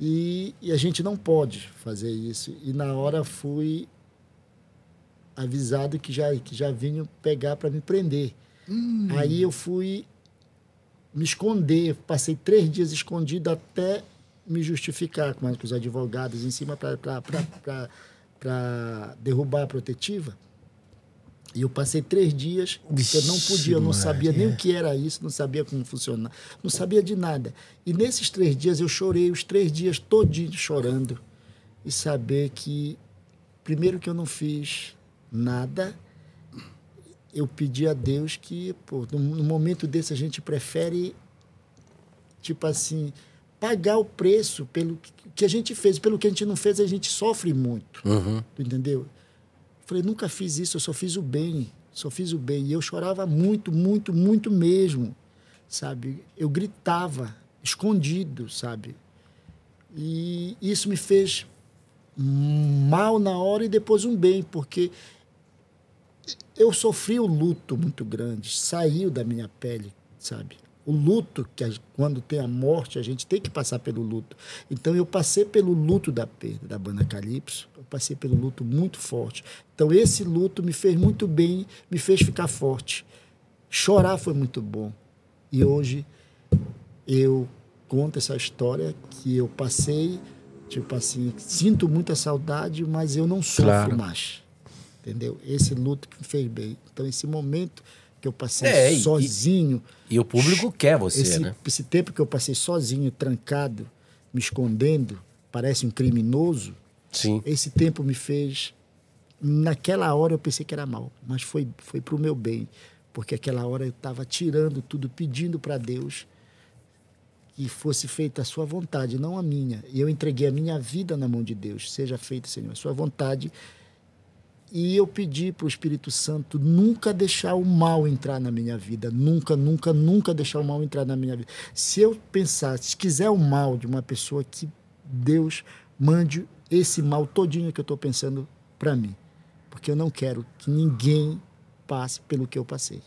E, e a gente não pode fazer isso. E na hora fui avisado que já, que já vinham pegar para me prender. Aí eu fui me esconder, passei três dias escondido até me justificar com, com os advogados em cima para derrubar a protetiva. E eu passei três dias que eu não podia, eu não sabia nem o que era isso, não sabia como funcionar, não sabia de nada. E nesses três dias eu chorei os três dias todinhos chorando e saber que, primeiro que eu não fiz nada, eu pedi a Deus que, pô, no, momento desse a gente prefere, tipo assim, pagar o preço pelo que- a gente fez. Pelo que a gente não fez, a gente sofre muito. Uhum. Entendeu? Falei, nunca fiz isso, eu só fiz o bem, só fiz o bem. E eu chorava muito, muito, muito mesmo, sabe? Eu gritava, escondido, sabe? E isso me fez mal na hora e depois um bem, porque eu sofri o luto muito grande, saiu da minha pele, sabe? O luto, que a- quando tem a morte, a gente tem que passar pelo luto. Então, eu passei pelo luto da perda da banda Calypso, eu passei pelo luto muito forte. Então, esse luto me fez muito bem, me fez ficar forte. Chorar foi muito bom. E hoje, eu conto essa história que eu passei, tipo assim, sinto muita saudade, mas eu não sofro Claro. mais. Entendeu? Esse luto que me fez bem. Então, esse momento que eu passei É, e- sozinho, E o público quer você, esse, né? esse tempo que eu passei sozinho, trancado, me escondendo, parece um criminoso, Sim. esse tempo me fez. Naquela hora eu pensei que era mal, mas foi, foi para o meu bem, porque aquela hora eu estava tirando tudo, pedindo para Deus que fosse feita a sua vontade, não a minha. E eu entreguei a minha vida na mão de Deus. Seja feita, Senhor, a sua vontade. E eu pedi para o Espírito Santo nunca deixar o mal entrar na minha vida. Nunca, nunca, nunca deixar o mal entrar na minha vida. Se eu pensar, se quiser o mal de uma pessoa, que Deus mande esse mal todinho que eu estou pensando para mim. Porque eu não quero que ninguém passe pelo que eu passei.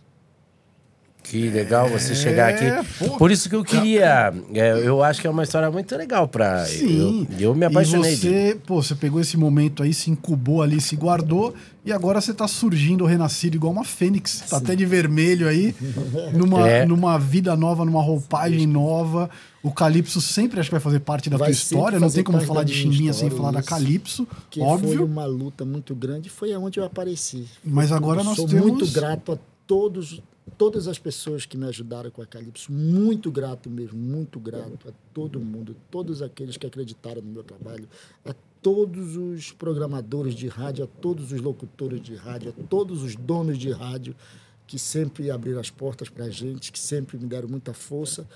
Que legal você chegar aqui. pô. Por isso que eu queria. é, eu acho que é uma história muito legal pra. Sim. Eu, eu me apaixonei. E você, pô, você pegou esse momento aí, se incubou ali, se guardou, e agora você tá surgindo, renascido igual uma fênix. Tá até de vermelho aí, numa, É. numa vida nova, numa roupagem nova. O Calypso sempre acho que vai fazer parte da Vai tua história. Não tem como falar de Chimbinha sem falar da. Calypso, Que foi óbvio. uma luta muito grande, foi aonde eu apareci. Mas agora Eu nós sou temos. muito grato a todos, todas as pessoas que me ajudaram com a Calypso. Muito grato mesmo, muito grato a todo mundo, todos aqueles que acreditaram no meu trabalho, a todos os programadores de rádio, a todos os locutores de rádio, a todos os donos de rádio que sempre abriram as portas para a gente, que sempre me deram muita força.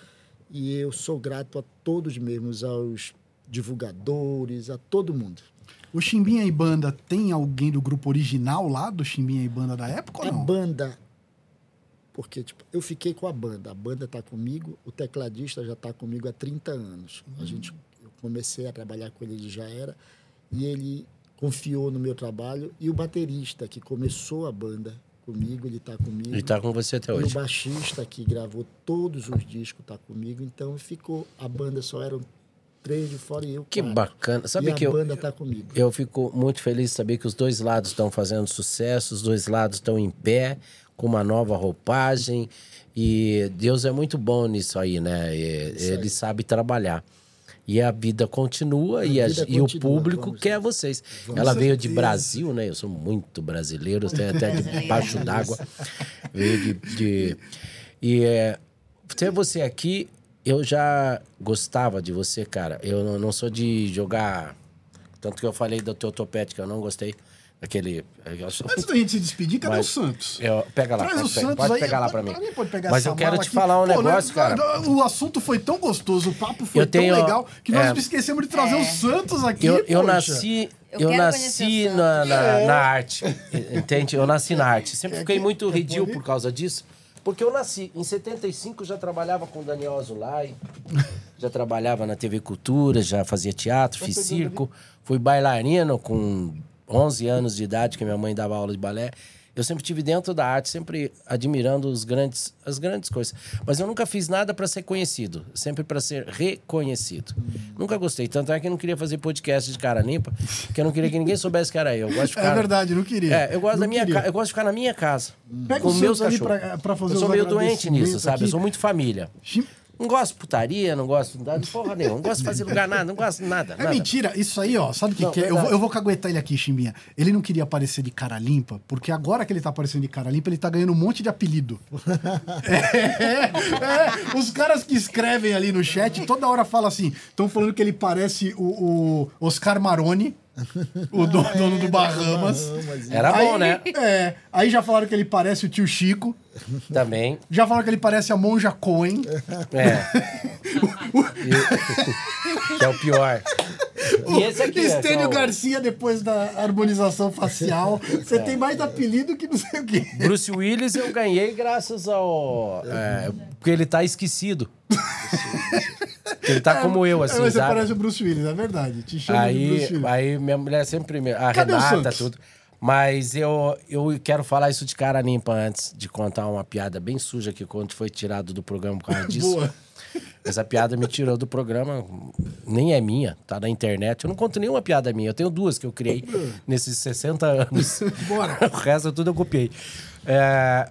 E eu sou grato a todos mesmos, aos divulgadores, a todo mundo. O Chimbinha e Banda tem alguém do grupo original lá, do Chimbinha e Banda da época A ou não? banda. Porque, tipo, eu fiquei com a banda. A banda está comigo, o tecladista já está comigo há 30 anos. A gente, eu comecei a trabalhar com ele, ele já era, e ele confiou no meu trabalho. E o baterista, que começou a banda comigo, ele está comigo. Ele tá com você até E o hoje. baixista, que gravou todos os discos, está comigo. Então ficou. A banda só eram três de fora e eu. Que quatro. bacana. Sabe e que a eu, banda está comigo. eu fico muito feliz de saber que os dois lados estão fazendo sucesso, os dois lados estão em pé, com uma nova roupagem. E Deus é muito bom nisso aí, né? E- Isso aí. Ele sabe trabalhar. E a vida continua e, a- vida e o continua, público vamos quer vocês. Vamos. Ela veio de. Brasil, né? Eu sou muito brasileiro, até debaixo d'água. Veio de, de- E é, ter você aqui, eu já gostava de você, cara. Eu não, não sou de jogar. Tanto que eu falei do teu topete que eu não gostei. Aquele. Antes da gente se despedir, cadê Mas- o Santos? Eu- pega lá, Traz o pega- Santos pode aí. pegar lá pra mim. Alguém pode pegar Mas eu quero te aqui? falar um Pô, né, negócio, cara. O assunto foi tão gostoso, o papo foi Eu tenho- tão legal que nós é. esquecemos de trazer o Santos aqui. Eu, eu nasci, Eu eu, nasci o na, Santos. na, na arte, entende? Eu nasci na arte. Sempre fiquei muito ridículo por causa disso, porque eu nasci em 75 já trabalhava com o Daniel Azulay, (laughs) já trabalhava na TV Cultura, já fazia teatro, fiz circo, fui bailarino com 11 anos de idade que minha mãe dava aula de balé. Eu sempre tive dentro da arte, sempre admirando os grandes, as grandes coisas. Mas eu nunca fiz nada para ser conhecido, sempre para ser reconhecido. Nunca gostei. Tanto é que eu não queria fazer podcast de cara limpa, porque eu não queria que ninguém soubesse que era eu. eu gosto de ficar... É verdade, não queria. É, eu gosto Não da minha queria. ca... eu gosto de ficar na minha casa. Pega com o meus cachorros. pra- pra fazer eu sou os meio doente nisso, sabe? aqui. Eu sou muito família. Não gosto de putaria, não gosto de porra nenhuma. Não gosto de fazer lugar nada, não gosto de nada. É nada. mentira, isso aí, ó. Sabe o que, Não, que é? Eu, vou- eu vou caguetar ele aqui, Chimbinha. Ele não queria aparecer de cara limpa, porque agora que ele tá aparecendo de cara limpa, ele tá ganhando um monte de apelido. (laughs) é, é, os caras que escrevem ali no chat toda hora falam assim: estão falando que ele parece o, o Oscar Maroni, o do- dono do Bahamas. Era bom, Aí- né? É. Aí já falaram que ele parece o tio Chico. Também. Já falaram que ele parece a Monja Cohen. É. E- que é o pior. E esse aqui, é, que é Estênio o- Garcia, depois da harmonização facial. Você tem mais apelido que não sei o quê. Bruce Willis eu ganhei graças ao. é, porque ele tá esquecido. Ele tá como eu, assim, É, mas você sabe? parece o Bruce Willis, é verdade. Te chamo de Aí, Bruce Willis. aí minha mulher sempre me. A Cadê Renata, tudo. Mas eu, eu quero falar isso de cara limpa antes de contar uma piada bem suja que quando foi tirado do programa por causa (laughs) disso. Boa. Essa piada me tirou do programa, nem é minha, tá na internet. Eu não conto nenhuma piada minha. Eu tenho duas que eu criei nesses 60 anos. (laughs) Bora. (laughs) o resto tudo eu copiei. É,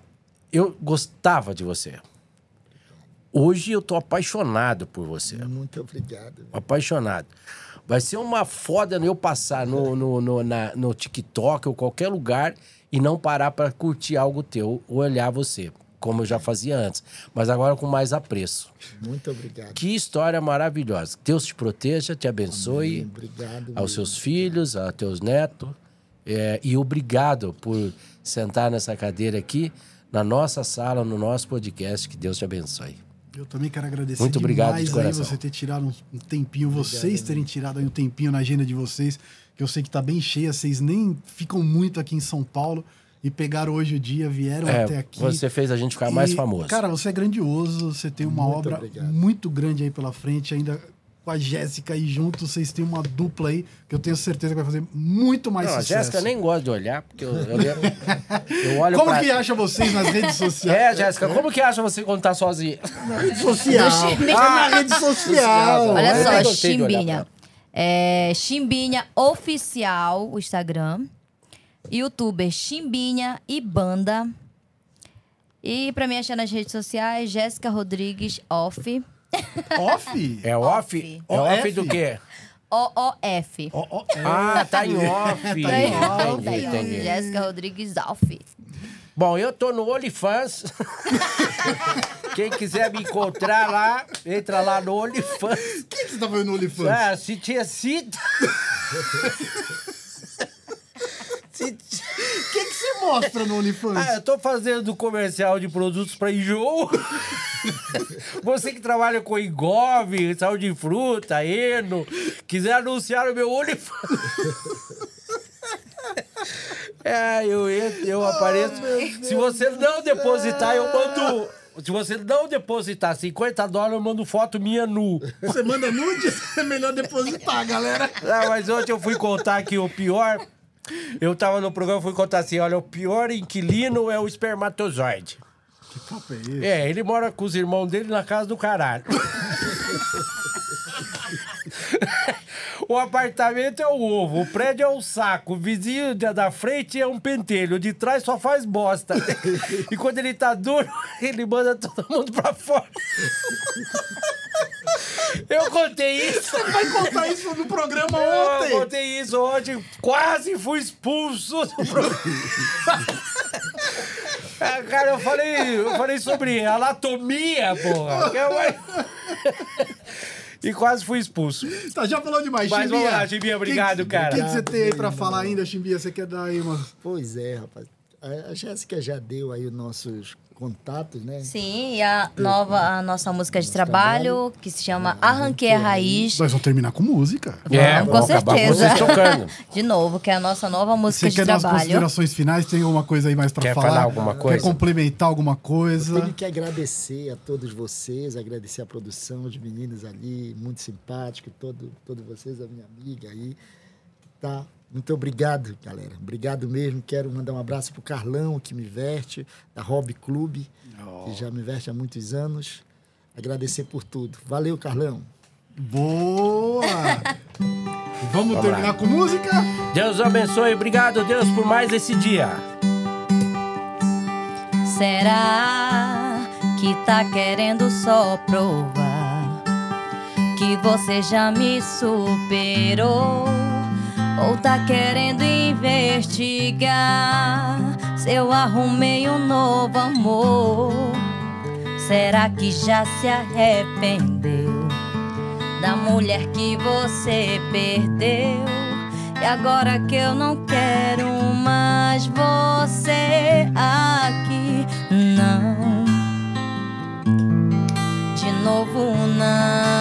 eu gostava de você. Hoje eu tô apaixonado por você Muito obrigado. apaixonado. Vai ser uma foda eu passar no, no, no, na- no TikTok ou qualquer lugar e não parar pra curtir algo teu ou olhar você, como eu já fazia antes, mas agora com mais apreço. Muito obrigado. Que história maravilhosa. Deus te proteja, te abençoe, Obrigado. aos seus filhos, aos teus netos. É, e obrigado por sentar nessa cadeira aqui, na nossa sala, no nosso podcast. Que Deus te abençoe. Eu também quero agradecer Muito obrigado demais de aí você ter tirado um, tempinho, vocês terem tirado aí um tempinho na agenda de vocês, que eu sei que tá bem cheia, vocês nem ficam muito aqui em São Paulo e pegaram hoje o dia, vieram É, até aqui. você fez a gente ficar mais E, famoso. Cara, você é grandioso, você tem uma Muito obra obrigado. muito grande aí pela frente, ainda com a Jéssica aí junto, vocês têm uma dupla aí que eu tenho certeza que vai fazer muito mais Não, a sucesso. Jéssica nem gosta de olhar, porque eu, eu, (laughs) eu olho Como pra... que acha vocês nas redes sociais? É, Jéssica, como que acha você quando tá sozinha? Na rede social. Ah, na rede social. Olha Eu só, Chimbinha. É, Chimbinha Oficial, o Instagram. Youtuber Chimbinha e Banda. E pra me achar nas redes sociais, Jéssica Rodrigues Off. Off? É off? Off. É off do quê? O-O-F. Ah, tá em (laughs) off. Tá em off. entendi. Jéssica Rodrigues Off. Bom, eu tô no OnlyFans. (laughs) Quem quiser me encontrar lá, entra lá no (laughs) OnlyFans. O que, que você tá fazendo no OnlyFans? Ah, se tinha sido... O que, que você mostra no OnlyFans? Ah, eu tô fazendo comercial de produtos para enjoo. (laughs) Você que trabalha com Engov, saúde de fruta, Eno, quiser anunciar o meu OnlyFans. (laughs) É, eu, entro, eu apareço. Se você não depositar, eu mando. Se você não depositar 50 dólares, eu mando foto minha nu. Você manda nudes? (laughs) É melhor depositar, galera. Ah, mas ontem eu fui contar que o pior. Eu tava no programa, fui contar assim: olha, o pior inquilino é o espermatozoide. Que papo é esse? É, ele mora com os irmãos dele na casa do caralho. (laughs) o apartamento é o ovo, o prédio é o saco, o vizinho da- da frente é um pentelho, o de trás só faz bosta. (laughs) e quando ele tá duro, (laughs) ele manda todo mundo pra fora. Eu contei isso. Vai contar isso no programa Eu ontem. contei isso ontem, quase fui expulso do programa. Ah, Cara, eu falei, eu falei sobre anatomia, porra. que é e quase fui expulso. Tá, já falou demais, Mas Chimbinha. vamos lá, Chimbinha, obrigado, que, cara. O que, que você tem aí pra falar ainda, Chimbinha? Você quer dar aí uma... Pois é, rapaz. A a Jéssica já deu aí os nossos contatos, né? Sim, e a, nova, a nossa música de trabalho, trabalho. que se chama Arranquei a Raiz. Nós vamos terminar com música. É, com certeza. (laughs) De novo, que é a nossa nova música Você de quer dar as trabalho. considerações finais? Tem alguma coisa aí mais pra Quer falar? falar alguma coisa? Quer complementar alguma coisa? Tenho que agradecer a todos vocês, agradecer a produção, os meninos ali, muito simpático, todo, todos vocês, a minha amiga aí. Tá? Muito obrigado, galera. Obrigado mesmo. Quero mandar um abraço pro Carlão, que me veste, da Hobby Clube, que já me veste há muitos anos. Agradecer por tudo. Valeu, Carlão. Boa! (laughs) Vamos Vamos terminar com música? Deus abençoe. Obrigado, Deus, por mais esse dia. Será que tá querendo só provar que você já me superou? Ou tá querendo investigar se eu arrumei um novo amor? Será que já se arrependeu da mulher que você perdeu? E agora que eu não quero mais você aqui, não. De novo, não.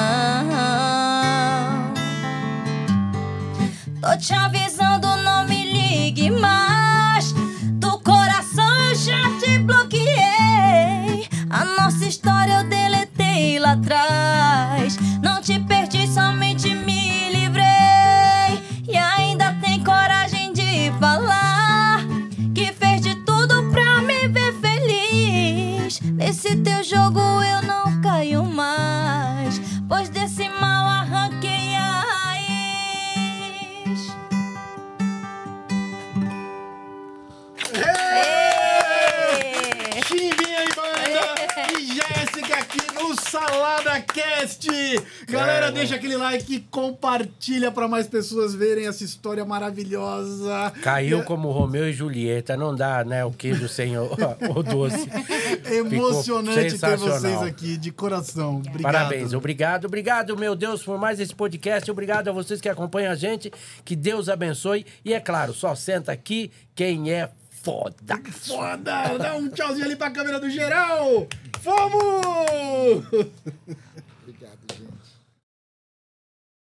Te avisando, não me ligue mais. Do coração eu já te bloqueei. A nossa história eu deletei lá atrás. Salada Cast. Galera, deixa aquele like e compartilha pra mais pessoas verem essa história maravilhosa. Caiu como Romeu e Julieta. Não dá, né? O queijo sem o, (laughs) o doce. (laughs) Emocionante ter vocês aqui, de coração. Obrigado. Parabéns, obrigado, obrigado, meu Deus, por mais esse podcast. Obrigado a vocês que acompanham a gente. Que Deus abençoe. E é claro, só senta aqui quem é foda. Foda! Dá um tchauzinho ali pra câmera do geral! Vamos! (laughs)